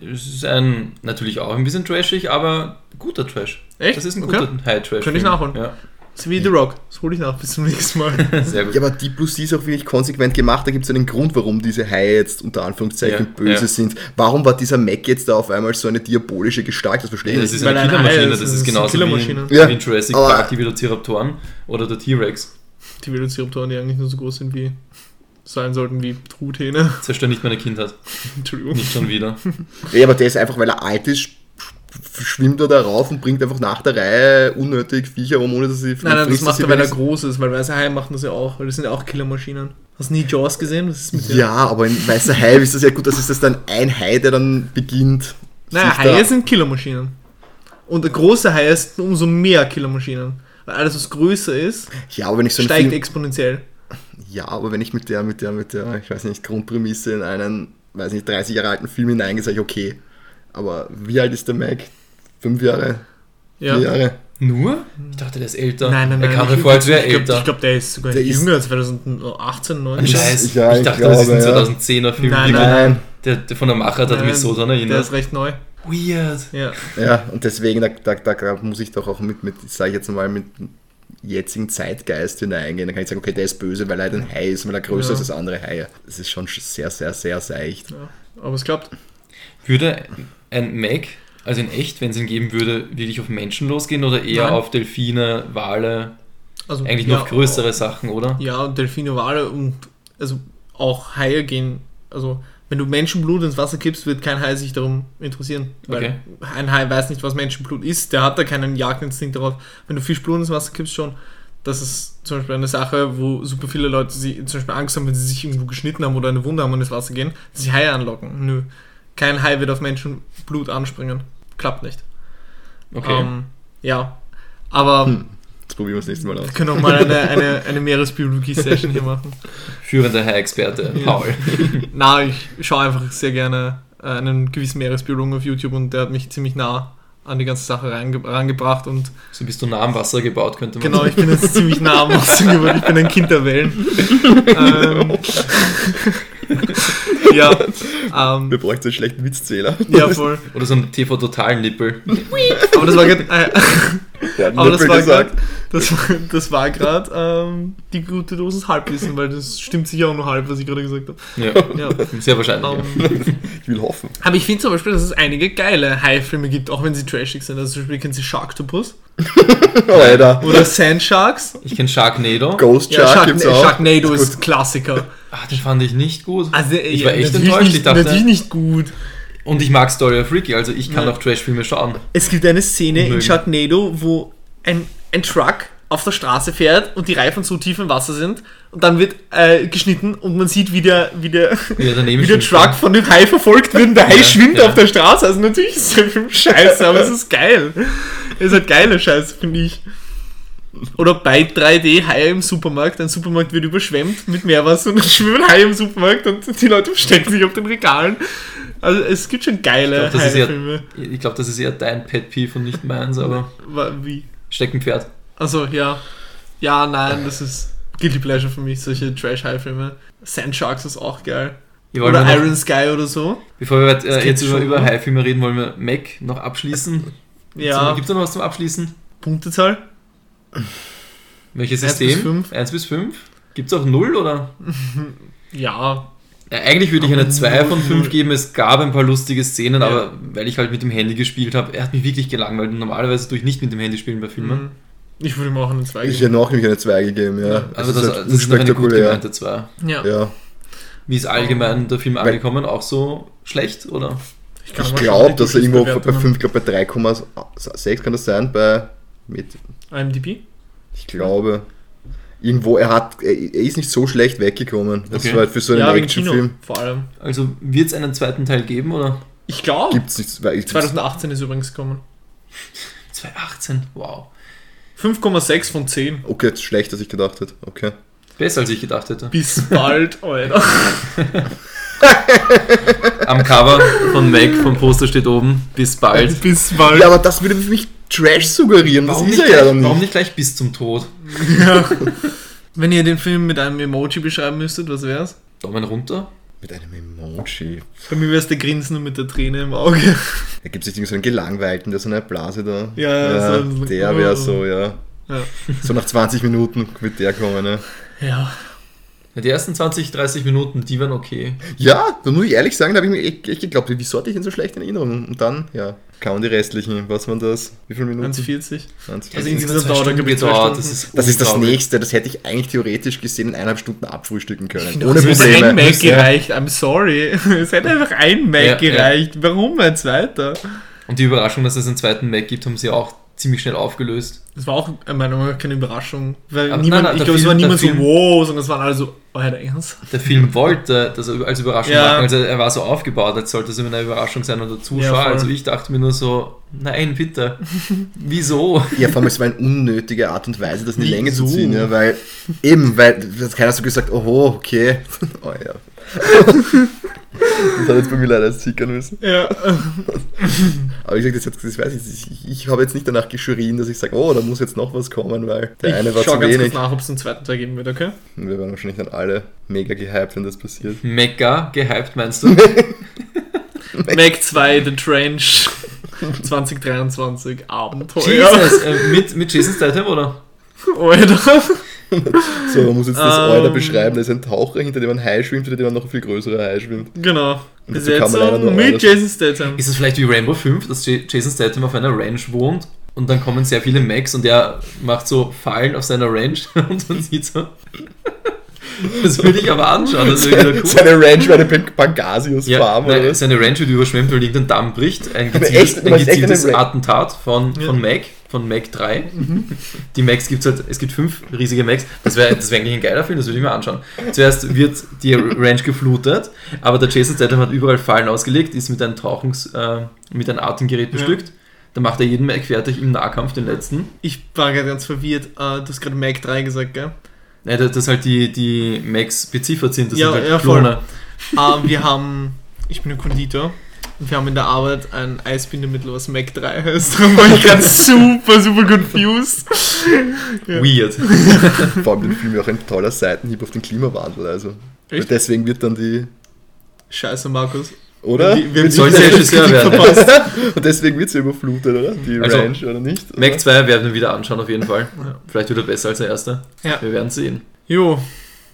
Es ist ein, natürlich auch ein bisschen trashig, aber guter Trash.
Echt?
Das ist ein
Okay.
guter High-Trash.
Könnte ich nachholen.
Ja,
So wie The Rock. Das hole ich nach bis zum nächsten Mal.
sehr gut.
Ja, aber die Plus C ist auch wirklich konsequent gemacht. Da gibt es einen Grund, warum diese Haie jetzt unter Anführungszeichen
Ja,
böse
ja.
sind. Warum war dieser Mac jetzt da auf einmal so eine diabolische Gestalt? Das verstehe ich
Das
nicht.
ist
Weil
eine Killermaschine,
ist,
das
das
ist
ist
genauso wie in,
Killermaschine.
wie
Ja,
in Jurassic
aber-
Park, die Velociraptoren oder der T-Rex.
Die Velociraptoren, die eigentlich nur so groß sind wie sein sollten wie Truthähne.
Zerstör nicht meine Kindheit.
Entschuldigung.
Nicht schon wieder.
Ja, aber der ist einfach, weil er alt ist, sch- schwimmt er da rauf und bringt einfach nach der Reihe unnötig Viecher um, ohne dass sie
Nein, nein, das macht er, weil er groß ist, weil weiße Haie machen das ja auch, weil das sind ja auch Killermaschinen. Hast du nie Jaws gesehen? Was ist mit dir?
Ja, aber in Weißer Hai ist das ja gut, das ist das dann ein Hai, der dann beginnt.
Naja, Haie sind Killermaschinen. Und große Haie sind umso mehr Killermaschinen. Weil alles, was größer ist,
Ja, aber wenn ich so
steigt
Film,
exponentiell.
Ja, aber wenn ich mit der, mit der, mit der, ich weiß nicht, Grundprämisse in einen, weiß nicht, 30 Jahre alten Film hineingehe, sage ich, okay. Aber wie alt ist der Mac? Fünf Jahre?
Ja.
Vier Jahre?
Nur? Ich dachte, der ist älter.
Nein, nein, nein.
Er kam mir
ich-
vor, als wäre er
ich glaub-
älter.
Ich glaube, der ist sogar
Der ist-
jünger, 2018, 19.
Scheiß.
Ja,
ich
ich
dachte, das ist ein
glaube, ja.
2010er Film.
Nein,
Wirklich.
Nein.
Der, der von der Macher hat
Nein,
mich so daran
Der
erinnert.
ist recht neu.
Weird.
Ja.
Ja, und deswegen, da, da, da muss ich doch auch mit, mit sage ich jetzt mal, mit jetzigen Zeitgeist hineingehen. Dann kann ich sagen, okay, der ist böse, weil er ein Hai ist, weil er größer
Ja.
ist als andere Haie. Das ist schon sehr, sehr, sehr seicht.
ja. Aber es klappt.
Würde ein Mac, also in echt, wenn es ihn geben würde, wirklich auf Menschen losgehen oder eher
Nein.
auf Delfine, Wale?
Also,
Eigentlich
ja,
noch größere Sachen, oder?
Ja, und Delfine, Wale und also auch Haie gehen. Also, wenn du Menschenblut ins Wasser kippst, wird kein Hai sich darum interessieren. Weil
Okay.
ein Hai weiß nicht, was Menschenblut ist. Der hat da keinen Jagdinstinkt darauf. Wenn du Fischblut ins Wasser kippst, schon. Das ist zum Beispiel eine Sache, wo super viele Leute sie zum Beispiel Angst haben, wenn sie sich irgendwo geschnitten haben oder eine Wunde haben und ins Wasser gehen, dass sie Haie anlocken. Nö. Kein Hai wird auf Menschenblut anspringen. Klappt nicht.
Okay.
Ähm, ja. Aber
Hm. Jetzt probieren wir das nächste Mal aus.
wir können auch mal eine, eine, eine Meeresbiologie-Session hier machen.
Führender Hai-Experte,
Ja.
Paul.
Na, ich schaue einfach sehr gerne äh, einen gewissen Meeresbiologen auf YouTube und der hat mich ziemlich nah an die ganze Sache rangebracht und
So bist du nah am Wasser gebaut, könnte man
genau, ich bin jetzt ziemlich nah am Wasser geworden, ich bin ein Kind der Wellen. ähm, ja, ähm,
Wir bräuchten einen schlechten Witzzähler.
ja, voll.
Oder so ein TV-Total-Nippel.
Aber das war gerade, äh,
Hat
aber das war
gesagt.
gerade, das, war- das war gerade ähm, die gute Dosis Halbwissen, weil das stimmt sicher auch nur halb, was ich gerade gesagt habe.
Ja,
Ja.
sehr wahrscheinlich. ja.
Ähm,
Ich will hoffen.
Aber ich finde zum Beispiel, dass es einige geile Hai-Filme gibt, auch wenn sie trashig sind. Also zum Beispiel kennen Sie Sharktopus
Alter.
oder Sand Sharks.
Ich kenne Sharknado.
Ghost
Ja,
Shark
Shark
gibt's auch.
Sharknado
Ist
ist Klassiker.
Ah, den fand ich nicht gut.
Also,
ich
ja,
war echt enttäuscht.
Nicht,
Ich dachte,
natürlich nicht gut.
Und ich mag Story of Ricky, also ich kann
Ja.
auch Trash-Filme schauen.
Es gibt eine Szene in
Unmöglich.
Sharknado, wo ein, ein Truck auf der Straße fährt und die Reifen so tief im Wasser sind und dann wird äh, geschnitten und man sieht, wie der, wie der,
er daneben
wie der. Truck von dem Hai verfolgt wird und der Hai
Ja,
schwimmt
ja.
auf der Straße. Also natürlich ist der Film scheiße, aber es ist geil. Es ist halt geile Scheiße, finde ich. Oder bei 3D Haie im Supermarkt. Ein Supermarkt wird überschwemmt mit Meerwasser und dann schwimmen Haie im Supermarkt und die Leute verstecken sich auf den Regalen. Also es gibt schon geile
Ich glaub, ist eher-. Ich glaube, das ist eher dein Pet Peeve und nicht meins, aber
Wie?
Steckenpferd.
Also ja. Ja, nein, das ist Guilty Pleasure für mich, solche Trash-High-Filme. Sand Sharks ist auch geil. Oder
noch,
Iron Sky oder so.
bevor wir äh, jetzt über, über? High-Filme reden, wollen wir Mac noch abschließen.
Ja,
Gibt es noch was zum Abschließen?
Punktezahl?
Welches System?
fünf.
1 bis 5? Gibt es auch 0 oder?
Ja.
Ja, eigentlich würde ich eine
Aber
2 von 5
null.
geben. Es gab ein paar lustige Szenen,
Ja.
aber weil ich halt mit dem Handy gespielt habe, er hat mich wirklich gelangweilt. Normalerweise tue ich nicht mit dem Handy spielen bei Filmen.
Mhm. Ich würde ihm auch einen 2
Ich
geben.
hätte auch nämlich eine 2 gegeben, ja.
Also
Es
das,
ist
das,
halt
ist noch eine gut
unspektakulär.
gemeinte 2.
Ja.
Ja.
Wie ist allgemein der Film
Weil-
angekommen? Auch so schlecht, oder?
Ich
mal
glaube, dass er irgendwo bei
Durchschnittsbewertung
5, glaube bei 3,6 kann das sein, bei mit.
IMDb?
ich glaube, irgendwo, er hat, er, ist nicht so schlecht weggekommen. Das
Okay.
war halt für so einen
ja,
Actionfilm.
vor allem.
Also wird es einen zweiten Teil geben, oder?
Ich glaube.
Gibt's weil ich,
2018 ist übrigens gekommen.
2018, wow.
5,6 von 10.
Okay, das ist schlecht, als ich gedacht hätte. Okay.
Besser als ich gedacht hätte.
Bis bald, Alter.
Am Cover von Mac vom Poster steht oben, bis bald.
Bis bald.
Ja, aber das würde für mich Trash suggerieren. Das
Warum
ist
nicht,
er ja
gleich,
dann
warum
nicht.
nicht gleich bis zum Tod?
Wenn ihr den Film mit einem Emoji beschreiben müsstet, was wär's?
Daumen runter?
Mit einem Emoji.
Bei mir wär's der Grinsen mit der Träne im Auge.
Da gibt es nicht so einen Gelangweilten, der so eine Blase da.
Ja, ja, so-
der wäre so, ja.
Ja.
So nach 20 Minuten wird der kommen, ne?
Ja.
Ja, die ersten 20, 30 Minuten, die waren okay.
Ja, da muss ich ehrlich sagen, da habe ich mir echt, geglaubt, wieso hatte ich ihn so schlecht in Erinnerung? Und dann, ja, kaum die restlichen. Was waren das? Wie viele Minuten?
1,40.
20.
Also
Es
insgesamt dauert er,
gedauert,
Stunden.
Das ist,
Das ist das nächste, das hätte ich eigentlich theoretisch gesehen in eineinhalb Stunden abfrühstücken können.
Ohne
Ohne
es hätte
Probleme.
ein Mac
Ja.
gereicht, I'm sorry. Es hätte einfach ein Mac
Ja, ja.
gereicht. Warum ein zweiter?
Und die Überraschung, dass es einen zweiten Mac gibt, haben sie auch ziemlich schnell aufgelöst.
Das war auch in meiner Meinung nach keine Überraschung. Weil
Aber
niemand,
nein, nein,
ich glaube, es
Film-
war niemand
der
so,
Film-
wow, sondern es waren alle so, oh, der Ernst?
Der Film wollte das als Überraschung
Ja.
machen. Also er war so aufgebaut, als sollte es immer eine Überraschung sein oder Zuschauer.
Ja,
also ich dachte mir nur so, nein, bitte. Wieso?
Ja, vor allem, es war eine unnötige Art und Weise, das in die Länge zu ziehen, ja, weil, eben, weil, das hat keiner so gesagt, oho, okay, oh ja. das hat jetzt bei mir leider zickern müssen.
Ja.
Aber ich sag das jetzt, das weiß ich, ich, ich habe jetzt nicht danach geschrien, dass ich sage, oh, da muss jetzt noch was kommen, weil der eine war
ich schau
zu
ganz
wenig.
kurz nach, ob es einen zweiten Teil geben wird, okay?
Wir waren wahrscheinlich dann alle mega gehypt, wenn das passiert.
Mega gehypt, meinst du?
Mac 2, The Trench 2023, Abenteuer.
Jesus, äh, mit, mit Jason Statham, oder?
Alter.
So, man muss jetzt das
Ähm.
Euler beschreiben, da ist ein Taucher, hinter dem ein Hai schwimmt, hinter dem ein noch viel größerer Hai schwimmt.
Genau. Besetzung mit Jason Statham.
Ist es vielleicht wie Rainbow 5, dass Jason Statham auf einer Ranch wohnt und dann kommen sehr viele Macs und er macht so Fallen auf seiner Ranch und man sieht so. Das würde ich aber anschauen, das cool.
Seine Ranch war eine Pangasius
Ja,
Farm oder
nein,
was?
seine Ranch wird überschwemmt, weil irgendein Damm bricht. Ein
Aber
gezieltes,
echt, du
ein gezieltes? Attentat von,
Ja.
von Mac, von Mac 3. Die Macs gibt es halt, es gibt fünf riesige Macs. Das wäre das wär eigentlich ein geiler Film, das würde ich mir anschauen. Zuerst wird die Ranch geflutet, aber der Jason Statham hat überall Fallen ausgelegt, ist mit einem Tauchungs-, äh, mit einem Atemgerät bestückt. Dann macht er jeden Mac fertig im Nahkampf, den letzten.
Ich war gerade ganz verwirrt. Äh, du hast gerade Mac 3 gesagt, gell?
Ja, dass halt die, die Macs beziffert sind, das
Ja,
sind halt
ja, voll.
Klone.
Äh, wir haben, ich bin ein Konditor und wir haben in der Arbeit ein Eisbindemittel, was Mac 3 heißt. Darum war ich gerade super, super confused. Ja.
Weird.
Vor allem den Film auch ein toller Seitenhieb auf den Klimawandel, also. Deswegen wird dann die,
Scheiße, Markus.
Oder?
Wir, wir
Wird
Soll
die-
sie Regisseur werden.
verpasst.
Und deswegen wird sie überflutet, oder? Die
Also,
Ranch, oder nicht? Oder?
Mac 2 werden wir wieder anschauen, auf jeden Fall.
Ja.
Vielleicht wird er besser als der erste.
Ja.
Wir werden sehen.
Jo,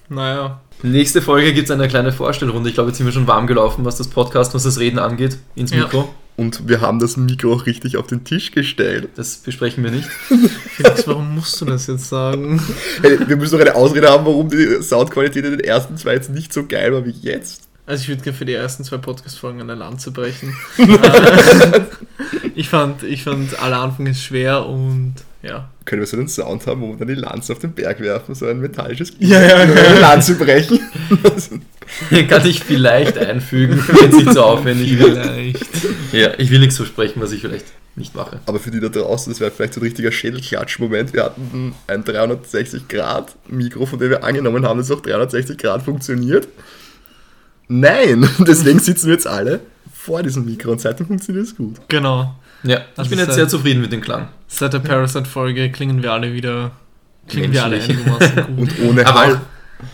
naja.
Nächste Folge gibt es eine kleine Vorstellrunde. Ich glaube, jetzt sind wir schon warm gelaufen, was das Podcast, was das Reden angeht, ins
Ja.
Mikro.
Und wir haben das Mikro auch richtig auf den Tisch gestellt.
Das besprechen wir nicht.
Felix, warum musst du das jetzt sagen?
Hey, wir müssen doch eine Ausrede haben, warum die Soundqualität in den ersten zwei jetzt nicht so geil war wie jetzt.
Also ich würde gerne für die ersten zwei Podcast-Folgen eine Lanze brechen. Äh, ich, fand, ich fand aller Anfang ist schwer und ja.
Können wir so einen Sound haben, wo wir dann die Lanze auf den Berg werfen, so ein metallisches
Ja, ja,
eine Lanze brechen.
Kann ich vielleicht einfügen, wenn es nicht so aufwendig wird.
Vielleicht.
Ja, ich will nichts versprechen, was ich vielleicht nicht mache.
Aber für die da draußen, das wäre vielleicht so ein richtiger Schädelklatsch-Moment. Wir hatten ein 360-Grad-Mikro, von dem wir angenommen haben, dass es auch 360 Grad funktioniert. Nein! Deswegen sitzen wir jetzt alle vor diesem Mikro und seitdem funktioniert es gut.
Genau.
Ja, ich
Das
bin jetzt sehr zufrieden mit dem Klang.
Seit der Parasite-Folge klingen wir alle wieder. Klingen wir alle einigermaßen gut.
Und ohne
Aber auch,
Hall.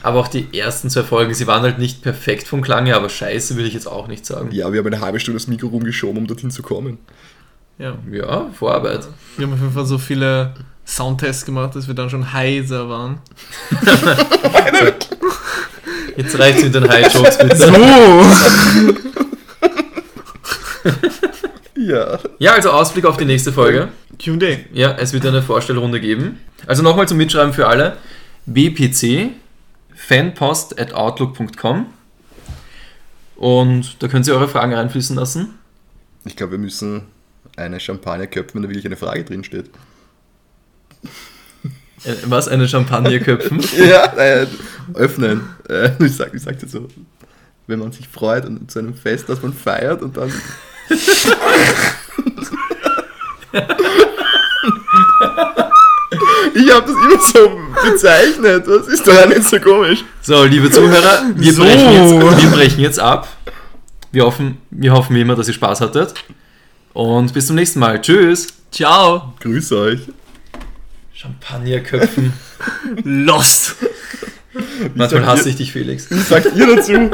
aber auch die ersten zwei Folgen, sie waren halt nicht perfekt vom Klang her, aber scheiße würde ich jetzt auch nicht sagen.
Ja, wir haben eine halbe Stunde das Mikro rumgeschoben, um dorthin zu kommen.
Ja.
Ja, Vorarbeit.
Wir haben auf jeden Fall so viele Soundtests gemacht, dass wir dann schon heiser waren.
Jetzt reicht's mit den High-Jokes, bitte.
Ja.
Ja, also Ausblick auf die nächste Folge.
QA.
Ja, es wird eine Vorstellrunde geben. Also nochmal zum Mitschreiben für alle. bpc fanpost at outlook.com und da können Sie eure Fragen reinfließen lassen.
Ich glaube, wir müssen eine Champagner köpfen, wenn da wirklich eine Frage drin steht.
Äh, Was? Eine Champagner köpfen?
Ja, äh, öffnen. Äh, ich sag, ich sag jetzt so, wenn man sich freut und zu einem Fest, das man feiert und dann. ich habe das immer so bezeichnet. Was ist daran jetzt so komisch?
So, liebe Zuhörer, wir,
So.
brechen, jetzt, wir brechen jetzt ab. Wir hoffen, wir hoffen wie immer, dass ihr Spaß hattet. Und bis zum nächsten Mal. Tschüss.
Ciao.
Grüß euch.
Champagnerköpfen.
Lost.
Manchmal hasse ich dich, Felix.
Was sagt ihr dazu?